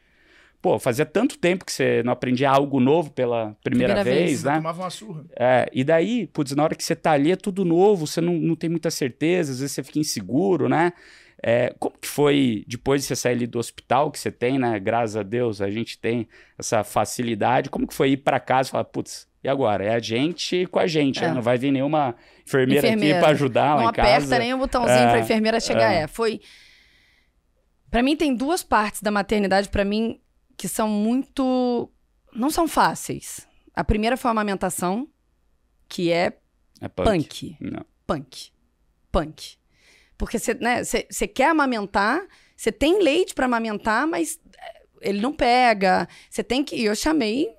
Pô, fazia tanto tempo que você não aprendia algo novo pela primeira, primeira vez, vez, né? Tomava uma surra. É, e daí, putz, na hora que você tá ali é tudo novo, você não, não tem muita certeza, às vezes você fica inseguro, né? É, como que foi depois de você sair ali do hospital que você tem, né? Graças a Deus a gente tem essa facilidade. Como que foi ir para casa e falar, putz, e agora? É a gente com a gente, né? é. né? Não vai vir nenhuma enfermeira, enfermeira. aqui para ajudar lá não em casa. Não aperta nem o botãozinho é, pra enfermeira chegar. É, é foi... Para mim tem duas partes da maternidade, para mim que são muito. não são fáceis. A primeira foi a amamentação, que é, é punk. Punk. punk. Punk. Porque você né, quer amamentar, você tem leite para amamentar, mas eh, ele não pega. Você tem que. Eu chamei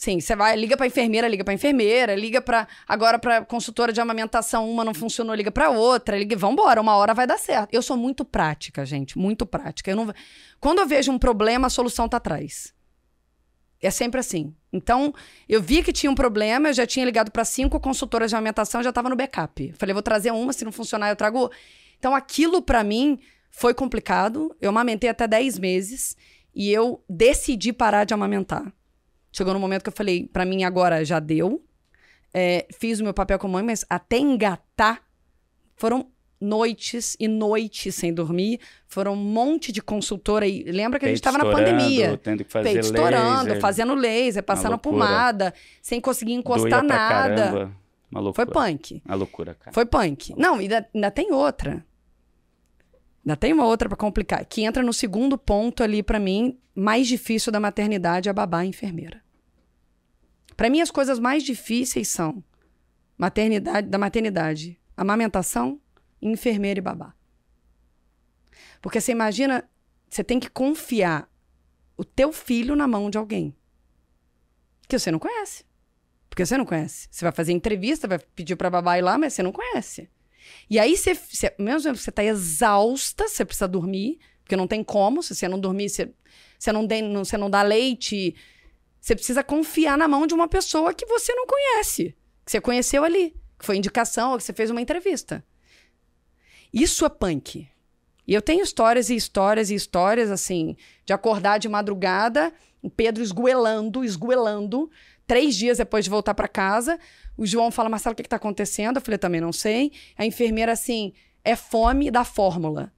Sim, você vai, liga pra enfermeira, liga pra enfermeira, liga para agora pra consultora de amamentação, uma não funcionou, liga pra outra, liga, vambora, uma hora vai dar certo. Eu sou muito prática, gente, muito prática. Eu não Quando eu vejo um problema, a solução tá atrás. É sempre assim. Então, eu vi que tinha um problema, eu já tinha ligado para cinco consultoras de amamentação, já tava no backup. Falei, vou trazer uma, se não funcionar, eu trago. Então, aquilo para mim foi complicado. Eu amamentei até 10 meses e eu decidi parar de amamentar. Chegou no momento que eu falei, para mim agora já deu. É, fiz o meu papel como mãe, mas até engatar foram noites e noites sem dormir. Foram um monte de consultora aí. Lembra que Peito a gente estava na pandemia. Tendo que fazer Peito estourando, fazendo laser, passando pomada, sem conseguir encostar nada. Uma loucura. Foi punk. Uma loucura, cara. Foi punk. Não, ainda, ainda tem outra. Ainda tem uma outra para complicar, que entra no segundo ponto ali para mim, mais difícil da maternidade, a babá e enfermeira. Para mim as coisas mais difíceis são maternidade, da maternidade, amamentação, enfermeira e babá. Porque você imagina, você tem que confiar o teu filho na mão de alguém que você não conhece. Porque você não conhece. Você vai fazer entrevista, vai pedir para babá ir lá, mas você não conhece. E aí, você, você, mesmo que você tá exausta, você precisa dormir, porque não tem como, se você não dormir, você, você, não, não, você não dá leite. Você precisa confiar na mão de uma pessoa que você não conhece, que você conheceu ali, que foi indicação ou que você fez uma entrevista. Isso é punk. E eu tenho histórias e histórias e histórias, assim, de acordar de madrugada, o Pedro esgoelando, esgoelando, três dias depois de voltar para casa, o João fala, Marcelo, o que, está acontecendo? Eu falei, também não sei. A enfermeira, assim, é fome da fórmula.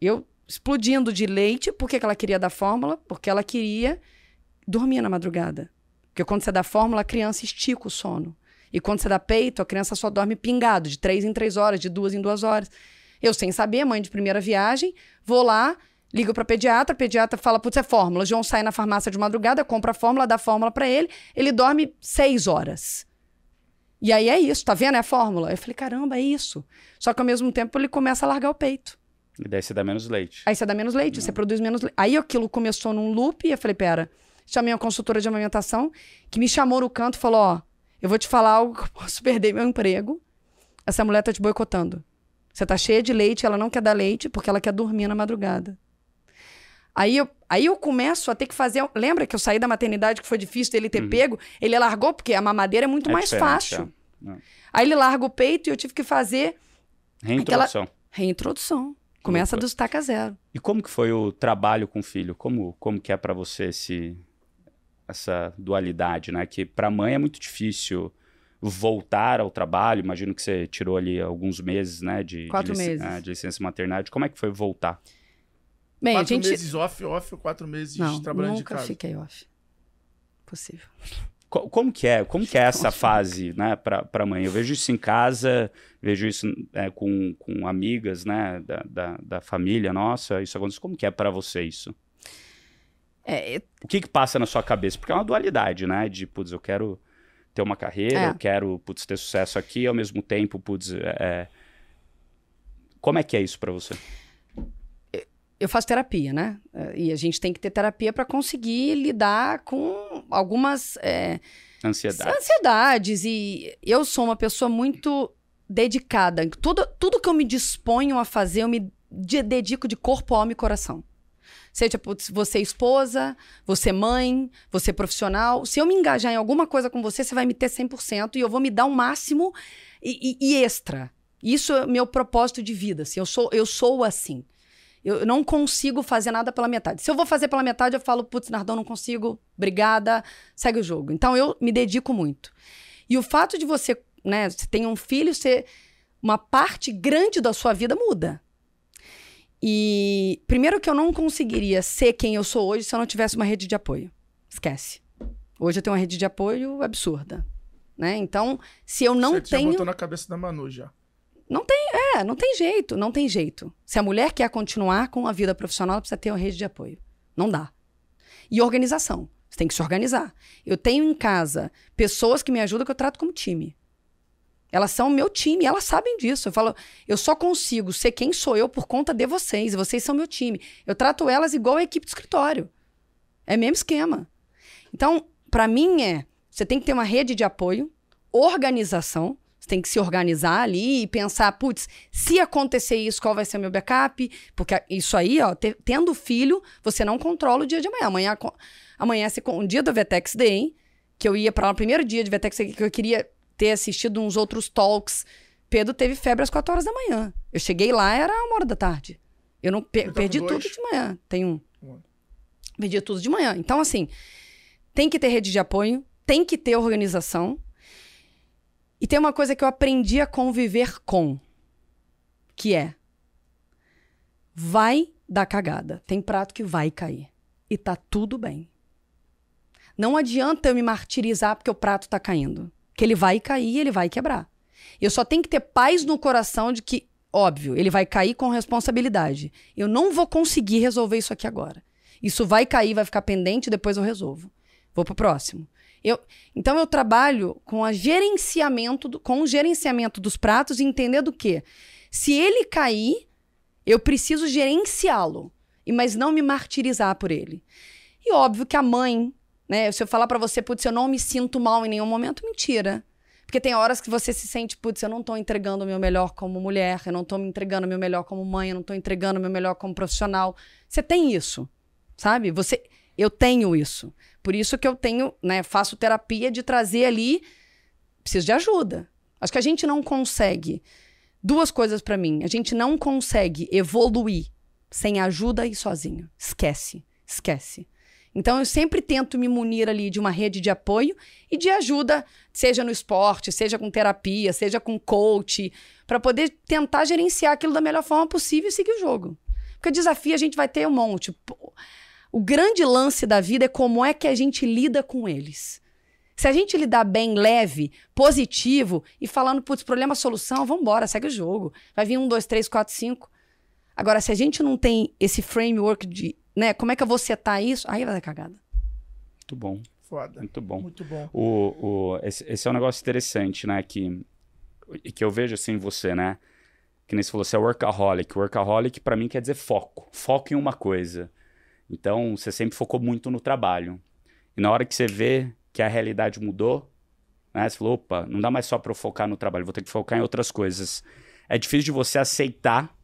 Eu explodindo de leite, por que, que ela queria dar fórmula? Porque ela queria dormir na madrugada. Porque quando você dá fórmula, a criança estica o sono. E quando você dá peito, a criança só dorme pingado, de três em três horas, de duas em duas horas. Eu, sem saber, mãe de primeira viagem, vou lá, ligo para pediatra, pediatra fala, putz, é fórmula. O João sai na farmácia de madrugada, compra a fórmula, dá a fórmula para ele, ele dorme seis horas. E aí é isso, tá vendo? É a fórmula. Eu falei, caramba, é isso. Só que ao mesmo tempo ele começa a largar o peito. E daí você dá menos leite. Aí você dá menos leite, Não. você produz menos leite. Aí aquilo começou num loop e eu falei, pera, chamei uma consultora de amamentação que me chamou no canto e falou, ó, eu vou te falar algo que eu posso <laughs> perder meu emprego. Essa mulher tá te boicotando. Você tá cheia de leite, ela não quer dar leite porque ela quer dormir na madrugada. Aí eu, aí eu começo a ter que fazer. Lembra que eu saí da maternidade que foi difícil dele ter uhum. pego? Ele largou, porque a mamadeira é muito é mais fácil. É. Aí ele larga o peito e eu tive que fazer. Reintrodução. Aquela... Reintrodução. Começa do estaca zero. E como que foi o trabalho com o filho? Como, como que é pra você esse, essa dualidade, né? Que pra mãe é muito difícil voltar ao trabalho. Imagino que você tirou ali alguns meses, né? De, Quatro de, meses. ah, de licença maternidade. Como é que foi voltar? Bem, quatro a gente. meses off, off, ou quatro meses Não, trabalhando de nunca casa. fiquei off. Possível. Co- Como que é? Como que é essa fase, né, pra, pra mãe? Eu vejo isso em casa, vejo isso é, com, com amigas, né, da, da, da família nossa, isso acontece. Como que é pra você isso? É, eu- O que que passa na sua cabeça? Porque é uma dualidade, né, de, putz, eu quero ter uma carreira, É. eu quero, putz, ter sucesso aqui, ao mesmo tempo, putz, é... Como é que é isso pra você? Eu faço terapia, né? E a gente tem que ter terapia para conseguir lidar com algumas é, Ansiedade. ansiedades. E eu sou uma pessoa muito dedicada. Tudo, tudo que eu me disponho a fazer, eu me de- dedico de corpo, alma e coração. Seja você esposa, você mãe, você profissional. Se eu me engajar em alguma coisa com você, você vai me ter 100% e eu vou me dar o máximo e, e- e extra. Isso é meu propósito de vida. Assim, eu, sou, eu sou assim. Eu não consigo fazer nada pela metade. Se eu vou fazer pela metade, eu falo, putz, Nardão, não consigo, obrigada, segue o jogo. Então eu me dedico muito. E o fato de você, né, você tem um filho, você, uma parte grande da sua vida muda. E primeiro que eu não conseguiria ser quem eu sou hoje se eu não tivesse uma rede de apoio. Esquece. Hoje eu tenho uma rede de apoio absurda. Né? Então, se eu não Você tenho. botou na cabeça da Manu já. É, não tem jeito, não tem jeito. Se a mulher quer continuar com a vida profissional, ela precisa ter uma rede de apoio. Não dá. E organização. Você tem que se organizar. Eu tenho em casa pessoas que me ajudam que eu trato como time. Elas são meu time, elas sabem disso. Eu falo, eu só consigo ser quem sou eu por conta de vocês, vocês são meu time. Eu trato elas igual a equipe de escritório. É mesmo esquema. Então, para mim é, você tem que ter uma rede de apoio, organização, tem que se organizar ali e pensar, putz, se acontecer isso, qual vai ser meu backup? Porque isso aí, ó, te- tendo filho, você não controla o dia de amanhã. Amanhã, amanhã com o dia do Vetex Day, que eu ia para lá no primeiro dia de Vetex Day, que eu queria ter assistido uns outros talks. Pedro teve febre às 4 horas da manhã. Eu cheguei lá, era uma hora da tarde. Eu não pe- Ele tá com perdi tudo de manhã. Tem. Um. Perdi tudo de manhã. Então, assim, tem que ter rede de apoio, tem que ter organização. E tem uma coisa que eu aprendi a conviver com, que é vai dar cagada. Tem prato que vai cair. E tá tudo bem. Não adianta eu me martirizar porque o prato tá caindo. Que ele vai cair e ele vai quebrar. Eu só tenho que ter paz no coração de que, óbvio, ele vai cair com responsabilidade. Eu não vou conseguir resolver isso aqui agora. Isso vai cair, vai ficar pendente, depois eu resolvo. Vou pro próximo. Eu, então eu trabalho com a gerenciamento, do- com o gerenciamento dos pratos e entender do quê? Se ele cair, eu preciso gerenciá-lo, e mas não me martirizar por ele. E óbvio que a mãe, né? Se eu falar pra você, putz, eu não me sinto mal em nenhum momento, mentira. Porque tem horas que você se sente, putz, eu não tô entregando o meu melhor como mulher, eu não tô me entregando o meu melhor como mãe, eu não tô entregando o meu melhor como profissional. Você tem isso, sabe? Você, eu tenho isso. Por isso que eu tenho, né, faço terapia de trazer ali, preciso de ajuda. Acho que a gente não consegue duas coisas pra mim. A gente não consegue evoluir sem ajuda e sozinho. Esquece, esquece. Então eu sempre tento me munir ali de uma rede de apoio e de ajuda, seja no esporte, seja com terapia, seja com coach, para poder tentar gerenciar aquilo da melhor forma possível e seguir o jogo. Porque desafio a gente vai ter um monte. O grande lance da vida é como é que a gente lida com eles. Se a gente lidar bem, leve, positivo e falando, putz, problema, solução, vamos embora, segue o jogo. Vai vir um, dois, três, quatro, cinco. Agora, se a gente não tem esse framework de, né, como é que eu vou setar isso, aí vai dar cagada. Muito bom, Foda. muito bom. Muito bom. O, o, esse, esse é um negócio interessante, né? Que, que eu vejo assim em você, né? Que nem você falou, você é workaholic. Workaholic pra mim quer dizer foco. Foco em uma coisa. Então, você sempre focou muito no trabalho. E na hora que você vê que a realidade mudou, né? Você falou, opa, não dá mais só pra eu focar no trabalho, vou ter que focar em outras coisas. É difícil de você aceitar.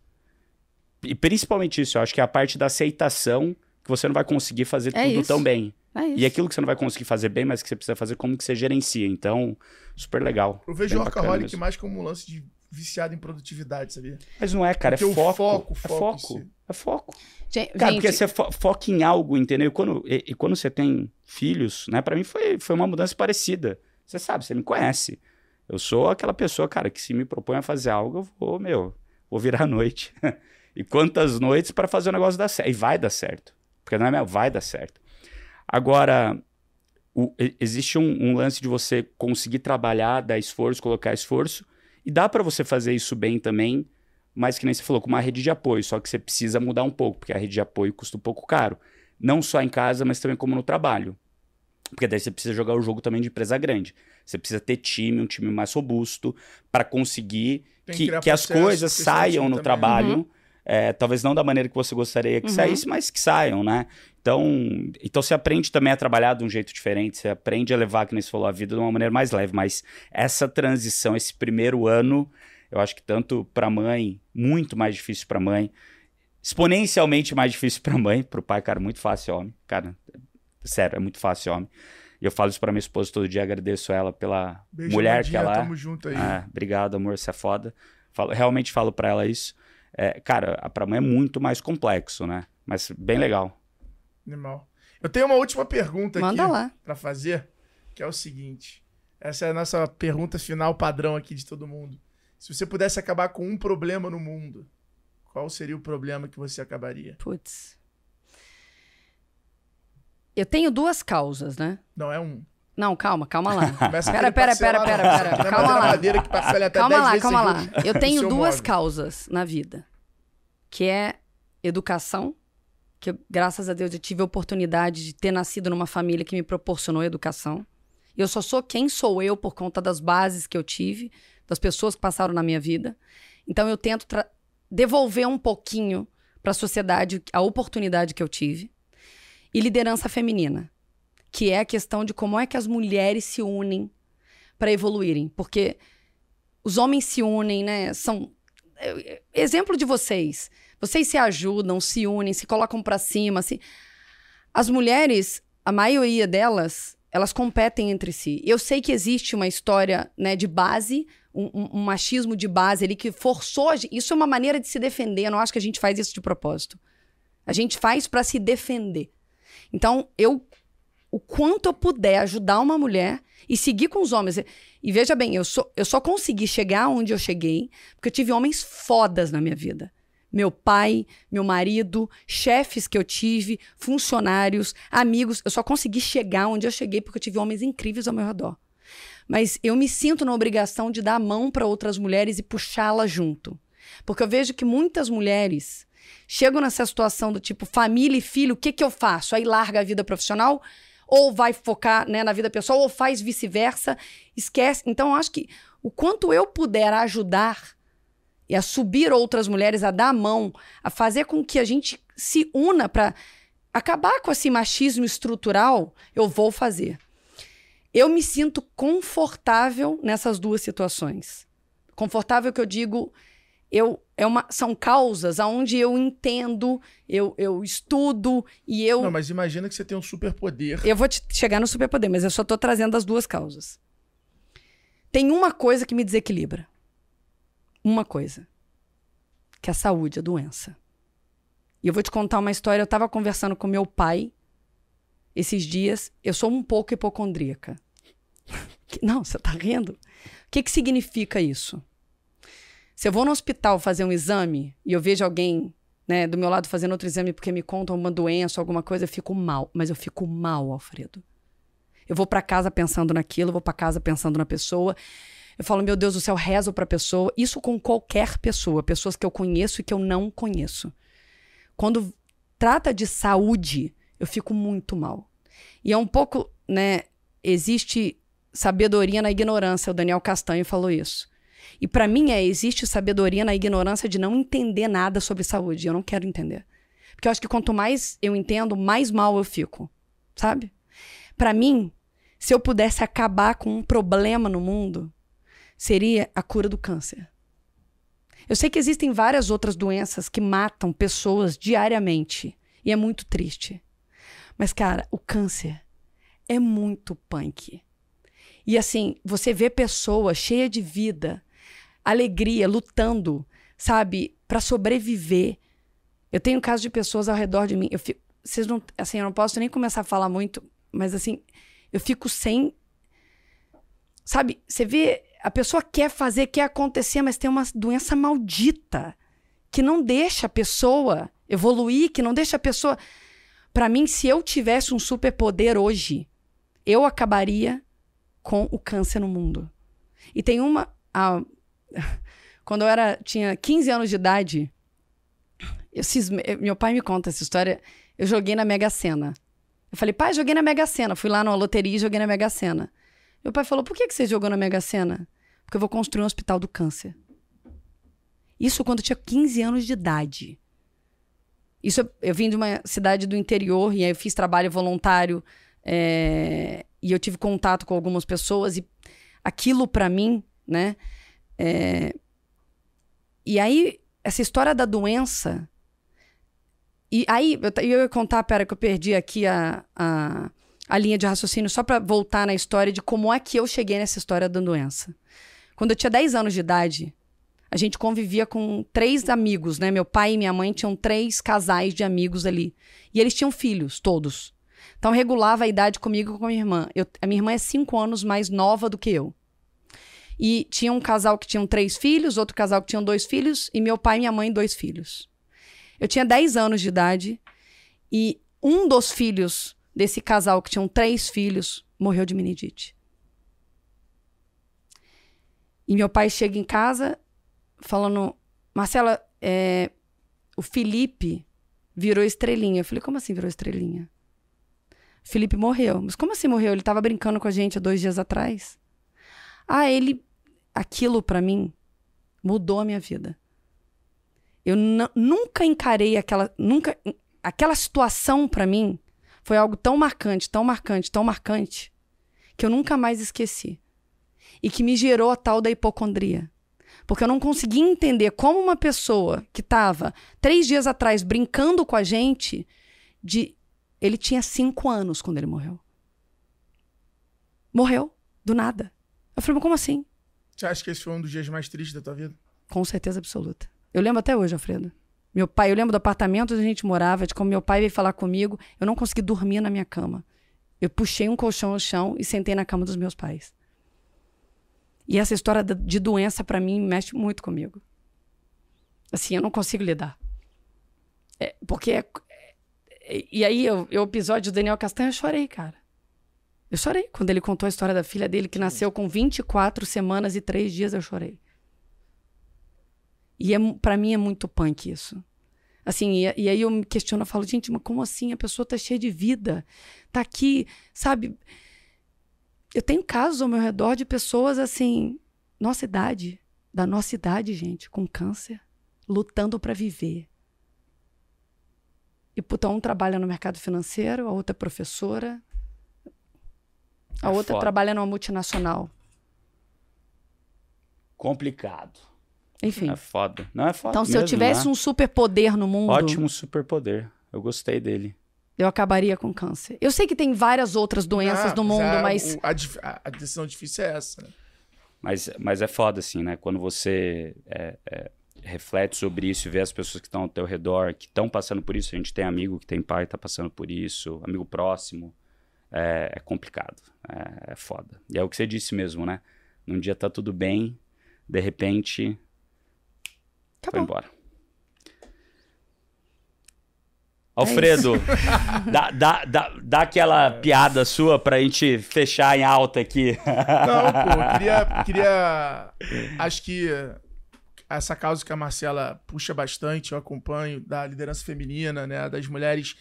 E principalmente isso, eu acho que é a parte da aceitação que você não vai conseguir fazer É tudo isso. tão bem. É. E aquilo que você não vai conseguir fazer bem, mas que você precisa fazer, como que você gerencia. Então, super legal. Eu vejo o Workaholic mais como um lance de viciado em produtividade, sabia? Mas não é, cara, Porque é o foco. foco, é foco, foco. É foco. Gente, Cara, porque você fo- foca em algo, entendeu? E quando, e, e quando você tem filhos, né? Pra mim foi, foi uma mudança parecida. Você sabe, você me conhece. Eu sou aquela pessoa, cara, que se me propõe a fazer algo, eu vou, meu, vou virar a noite. <laughs> e quantas noites pra fazer o negócio dar certo. E vai dar certo. Porque não é meu, vai dar certo. Agora, o- existe um, um lance de você conseguir trabalhar, dar esforço, colocar esforço. E dá pra você fazer isso bem também, mas que nem você falou, com uma rede de apoio. Só que você precisa mudar um pouco, porque a rede de apoio custa um pouco caro. Não só em casa, mas também como no trabalho. Porque daí você precisa jogar o jogo também de empresa grande. Você precisa ter time, um time mais robusto, para conseguir Tem que, criar que as coisas saiam no também. trabalho. É, talvez não da maneira que você gostaria que Uhum. saísse, mas que saiam, né? Então, então você aprende também a trabalhar de um jeito diferente, você aprende a levar, que nem você falou, a vida de uma maneira mais leve. Mas essa transição, esse primeiro ano, eu acho que tanto para mãe, muito mais difícil para mãe, exponencialmente mais difícil para mãe, para o pai, cara, muito fácil homem, cara, sério, é muito fácil homem. E eu falo isso para minha esposa todo dia, agradeço ela pela Beijo, mulher que ela é. Tamo junto aí. Ah, obrigado, amor, você é foda. Falo- realmente falo pra ela isso. É, cara, a- pra mãe é muito mais complexo, né? Mas bem legal. Animal. Eu tenho uma última pergunta manda aqui lá. pra fazer, que é o seguinte. Essa é a nossa pergunta final padrão aqui de todo mundo. Se você pudesse acabar com um problema no mundo, qual seria o problema que você acabaria? Putz. Eu tenho duas causas, né? Não é um. Não, calma, calma lá. <laughs> Começa Pera, pera, pera, pera, pera. Não é Calma lá. que parcela até Calma 10 lá, calma lá. Eu tenho <laughs> duas causas na vida. Que é educação, que eu, graças a Deus eu tive a oportunidade de ter nascido numa família que me proporcionou educação. E eu só sou quem sou eu por conta das bases que eu tive, das pessoas que passaram na minha vida. Então eu tento devolver um pouquinho para a sociedade a oportunidade que eu tive. E liderança feminina, que é a questão de como é que as mulheres se unem para evoluírem, porque os homens se unem, né? São é, é, exemplo de vocês. Vocês se ajudam, se unem, se colocam para cima, se As mulheres, a maioria delas, elas competem entre si. Eu sei que existe uma história, né, de base, um, um- um machismo de base ali que forçou, isso é uma maneira de se defender, eu não acho que a gente faz isso de propósito. A gente faz para se defender. Então, eu o quanto eu puder ajudar uma mulher e seguir com os homens. E veja bem, eu, sou, eu só consegui chegar onde eu cheguei porque eu tive homens fodas na minha vida. Meu pai, meu marido, chefes que eu tive, funcionários, amigos. Eu só consegui chegar onde eu cheguei porque eu tive homens incríveis ao meu redor. Mas eu me sinto na obrigação de dar a mão para outras mulheres e puxá-las junto. Porque eu vejo que muitas mulheres chegam nessa situação do tipo família e filho, o que, que eu faço? Aí larga a vida profissional ou vai focar né, na vida pessoal, ou faz vice-versa, esquece. Então, acho que o quanto eu puder ajudar e a subir outras mulheres, a dar a mão, a fazer com que a gente se una para acabar com esse machismo estrutural, eu vou fazer. Eu me sinto confortável nessas duas situações. Confortável que eu digo, eu é uma, são causas aonde eu entendo, eu, eu estudo e eu Não, mas imagina que você tem um superpoder. eu vou te- chegar no superpoder, mas eu só tô trazendo as duas causas. Tem uma coisa que me desequilibra. Uma coisa. Que é a saúde, a doença. E eu vou te contar uma história. Eu tava conversando com meu pai esses dias. Eu sou um pouco hipocondríaca. <laughs> Não, você tá rindo? O que, que significa isso? Se eu vou no hospital fazer um exame e eu vejo alguém né, do meu lado fazendo outro exame porque me contam uma doença, alguma coisa, eu fico mal. Mas eu fico mal, Alfredo. Eu vou pra casa pensando naquilo, eu vou pra casa pensando na pessoa. Eu falo, meu Deus do céu, rezo pra pessoa. Isso com qualquer pessoa, pessoas que eu conheço e que eu não conheço. Quando trata de saúde, eu fico muito mal. E é um pouco, né, existe sabedoria na ignorância, o Daniel Castanho falou isso. E pra mim é existe sabedoria na ignorância de não entender nada sobre saúde. Eu não quero entender. Porque eu acho que quanto mais eu entendo, mais mal eu fico, sabe? Pra mim, se eu pudesse acabar com um problema no mundo, seria a cura do câncer. Eu sei que existem várias outras doenças que matam pessoas diariamente e é muito triste. Mas cara, o câncer é muito punk. E assim, você vê pessoa cheia de vida, alegria, lutando, sabe, para sobreviver. Eu tenho casos de pessoas ao redor de mim. Eu fico, vocês não, assim, eu não posso nem começar a falar muito, mas assim, eu fico sem Sabe, você vê, a pessoa quer fazer, quer acontecer, mas tem uma doença maldita que não deixa a pessoa evoluir, que não deixa a pessoa. Para mim, se eu tivesse um superpoder hoje, eu acabaria com o câncer no mundo. E tem uma. A... <laughs> Quando eu era, tinha 15 anos de idade, eu cisme... meu pai me conta essa história. Eu joguei na Mega Sena. Eu falei, pai, joguei na Mega Sena. Fui lá na loteria e joguei na Mega Sena. Meu pai falou: por que, que você jogou na Mega Sena? Porque eu vou construir um hospital do câncer. Isso quando eu tinha 15 anos de idade. Isso eu, eu vim de uma cidade do interior e aí eu fiz trabalho voluntário é, e eu tive contato com algumas pessoas e aquilo para mim, né? É, e aí essa história da doença e aí eu, ia contar, pera que eu perdi aqui a, a a linha de raciocínio só para voltar na história de como é que eu cheguei nessa história da doença. Quando eu tinha 10 anos de idade, a gente convivia com três amigos, né? Meu pai e minha mãe tinham três casais de amigos ali. E eles tinham filhos, todos. Então regulava a idade comigo e com a minha irmã. Eu, a minha irmã é cinco anos mais nova do que eu. E tinha um casal que tinham três filhos, outro casal que tinham dois filhos, e meu pai e minha mãe, dois filhos. Eu tinha 10 anos de idade e um dos filhos desse casal que tinham três filhos morreu de meningite. E meu pai chega em casa falando: Marcela, é, o Felipe virou estrelinha. Eu falei: como assim virou estrelinha? Felipe morreu. Mas como assim morreu? Ele estava brincando com a gente há dois dias atrás. Ah, ele. Aquilo para mim mudou a minha vida. Eu nunca encarei aquela. Nunca. Aquela situação para mim foi algo tão marcante, tão marcante, tão marcante, que eu nunca mais esqueci. E que me gerou a tal da hipocondria. Porque eu não conseguia entender como uma pessoa que estava três dias atrás brincando com a gente, de ele tinha cinco anos quando ele morreu. Morreu, do nada. Eu falei, mas como assim? Você acha que esse foi um dos dias mais tristes da tua vida? Com certeza absoluta. Eu lembro até hoje, Alfredo. Meu pai, eu lembro do apartamento onde a gente morava, de como meu pai veio falar comigo, eu não consegui dormir na minha cama. Eu puxei um colchão no chão e sentei na cama dos meus pais. E essa história de doença, para mim, mexe muito comigo. Assim, eu não consigo lidar. É, porque. É, é, e aí, o episódio do Daniel Castanho, eu chorei, cara. Eu chorei. Quando ele contou a história da filha dele, que nasceu com 24 semanas e 3 dias, eu chorei. E é, para mim é muito punk isso. Assim, e, e, aí eu me questiono, eu falo, gente, mas como assim? A pessoa tá cheia de vida, tá aqui, sabe? Eu tenho casos ao meu redor de pessoas assim, nossa idade, da nossa idade, gente, com câncer, lutando para viver. E puta, um trabalha no mercado financeiro, a outra é professora, a é outra foda. trabalha numa multinacional. Complicado. Enfim. É foda. Não é foda. Então, se mesmo, eu tivesse né? um superpoder no mundo. Ótimo superpoder. Eu gostei dele. Eu acabaria com câncer. Eu sei que tem várias outras doenças Ah, no mundo, mas. a, a- decisão difícil é essa. né? Mas, mas é foda, assim, né? Quando você é, é, reflete sobre isso e vê as pessoas que estão ao teu redor, que estão passando por isso. A gente tem amigo que tem pai que tá passando por isso, amigo próximo. É, é complicado. É, é foda. E é o que você disse mesmo, né? Num dia tá tudo bem, de repente foi Acabou. embora. Alfredo, <laughs> dá, dá, dá, dá aquela piada sua pra gente fechar em alta aqui. Não, pô, <laughs> queria, queria. Acho que essa causa que a Marcela puxa bastante, eu acompanho, da liderança feminina, né? Das mulheres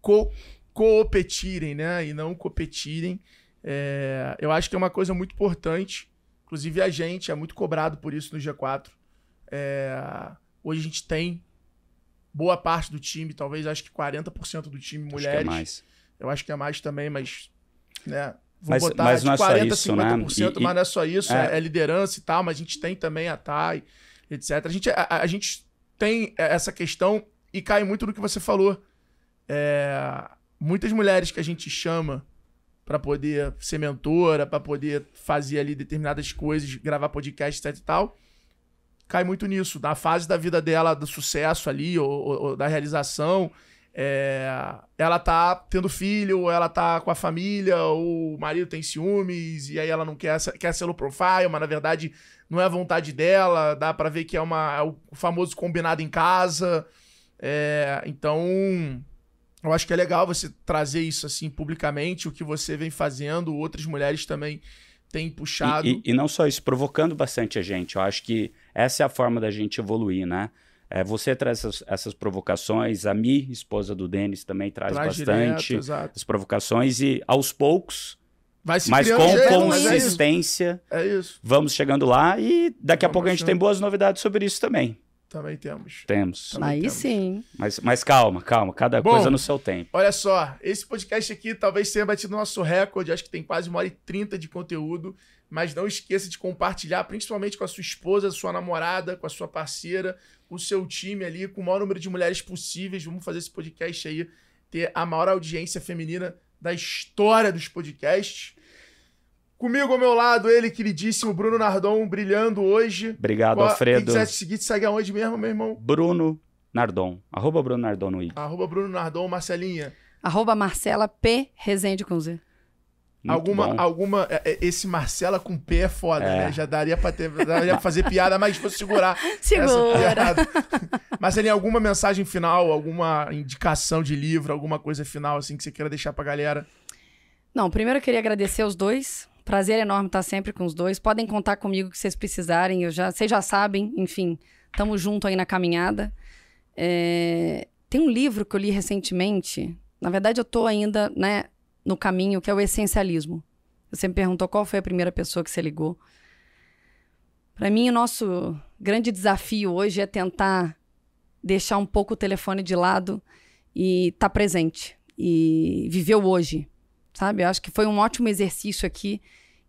co competirem, né? E não competirem. É, eu acho que é uma coisa muito importante. Inclusive, a gente é muito cobrado por isso no G4. É, hoje a gente tem boa parte do time, talvez acho que 40% do time Acho que mulheres. é mais. Eu acho que é mais também, mas. Né, vou Mas- botar mas de não é só 40% isso, né? 50%, E- e- mas não é só isso, é, é. é liderança e tal, mas a gente tem também a TAI, etc. A gente, a, a gente tem essa questão e cai muito no que você falou. É, muitas mulheres que a gente chama para poder ser mentora, para poder fazer ali determinadas coisas, gravar podcast, etc e tal, cai muito nisso. Na fase da vida dela, do sucesso ali, ou, ou- ou da realização, é, ela tá tendo filho, ou ela tá com a família, ou o marido tem ciúmes, e aí ela não quer, quer ser low profile, mas na verdade não é a vontade dela, dá pra ver que é, uma, é o famoso combinado em casa. É, então, eu acho que é legal você trazer isso assim publicamente, o que você vem fazendo, outras mulheres também têm puxado. E, e- e não só isso, provocando bastante a gente. Eu acho que essa é a forma da gente evoluir, né? É, você traz essas, essas provocações, a Mi, esposa do Denis, também traz, traz bastante direto, as provocações e aos poucos, Vai se mas com jeito, mas é isso. consistência, É isso. vamos chegando lá e daqui a Vamos pouco a gente tem boas novidades sobre isso também. Também temos. Temos. Também Aí temos. sim. Mas, mas calma, calma, cada Bom, coisa no seu tempo. Olha só, esse podcast aqui talvez tenha batido nosso recorde, acho que tem quase uma hora e trinta de conteúdo, mas não esqueça de compartilhar, principalmente com a sua esposa, sua namorada, com a sua parceira, com o seu time ali, com o maior número de mulheres possíveis. Vamos fazer esse podcast aí ter a maior audiência feminina da história dos podcasts. Comigo ao meu lado, ele, queridíssimo Bruno Nardon, brilhando hoje. Obrigado, Qual- Alfredo. Quem quiser te seguir, te segue aonde mesmo, meu irmão? Bruno Nardon. Arroba Bruno Nardon no I. Arroba Bruno Nardon, Marcelinha. Arroba Marcela P. Rezende com Z. Muito alguma, bom. alguma. é, é, Esse Marcela com P é foda, É. né? Já daria pra, ter, daria pra fazer piada, mas vou segurar. <laughs> Segura. <laughs> Marcelinha, alguma mensagem final, alguma indicação de livro, alguma coisa final, assim, que você queira deixar pra galera? Não, primeiro eu queria agradecer os dois. Prazer enorme estar sempre com os dois. Podem contar comigo que vocês precisarem. Eu já, vocês já sabem, enfim, estamos junto aí na caminhada. É, tem um livro que eu li recentemente. Na verdade, eu tô ainda, né, no caminho que é o essencialismo. Você me perguntou qual foi a primeira pessoa que você ligou. Para mim, o nosso grande desafio hoje é tentar deixar um pouco o telefone de lado e estar presente e viver o hoje sabe? Eu acho que foi um ótimo exercício aqui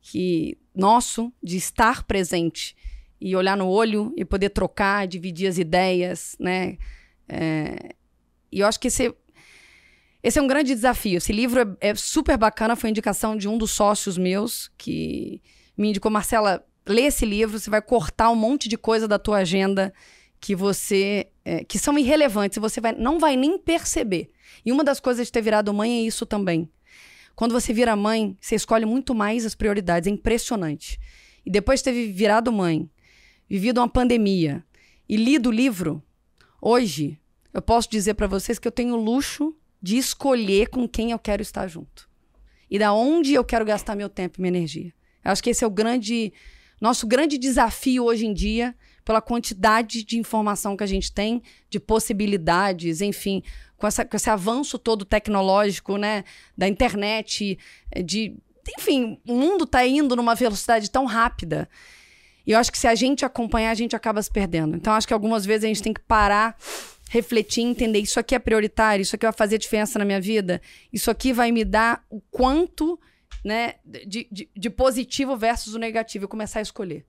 que nosso de estar presente e olhar no olho e poder trocar, dividir as ideias, né? É, e eu acho que esse, esse é um grande desafio. Esse livro é, é super bacana, foi indicação de um dos sócios meus que me indicou, Marcela, lê esse livro, você vai cortar um monte de coisa da tua agenda que você é, que são irrelevantes, você vai, não vai nem perceber. E uma das coisas de ter virado mãe é isso também. Quando você vira mãe, você escolhe muito mais as prioridades. É impressionante. E depois de ter virado mãe, vivido uma pandemia e lido o livro, hoje eu posso dizer para vocês que eu tenho o luxo de escolher com quem eu quero estar junto. E da onde eu quero gastar meu tempo e minha energia. Eu acho que esse é o grande. Nosso grande desafio hoje em dia, pela quantidade de informação que a gente tem, de possibilidades, enfim, com, essa, com esse avanço todo tecnológico, né, da internet, de, enfim, o mundo está indo numa velocidade tão rápida. E eu acho que se a gente acompanhar, a gente acaba se perdendo. Então, acho que algumas vezes a gente tem que parar, refletir, entender isso aqui é prioritário, isso aqui vai fazer diferença na minha vida, isso aqui vai me dar o quanto, né, de, de, de positivo versus o negativo, e começar a escolher.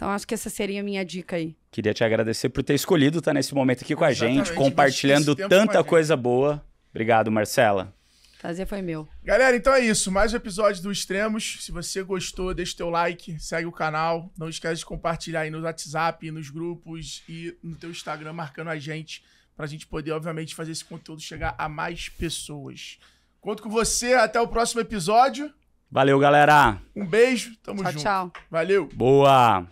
Então, acho que essa seria a minha dica aí. Queria te agradecer por ter escolhido estar nesse momento aqui com a Exatamente, gente, compartilhando com a tanta gente. coisa boa. Obrigado, Marcela. Prazer foi meu. Galera, então é isso. Mais um episódio do Extremos. Se você gostou, deixa o teu like, segue o canal. Não esquece de compartilhar aí no WhatsApp, nos grupos e no teu Instagram, marcando a gente, pra gente poder, obviamente, fazer esse conteúdo chegar a mais pessoas. Conto com você. Até o próximo episódio. Valeu, galera. Um beijo. Tamo Tchau, junto. tchau. Valeu. Boa.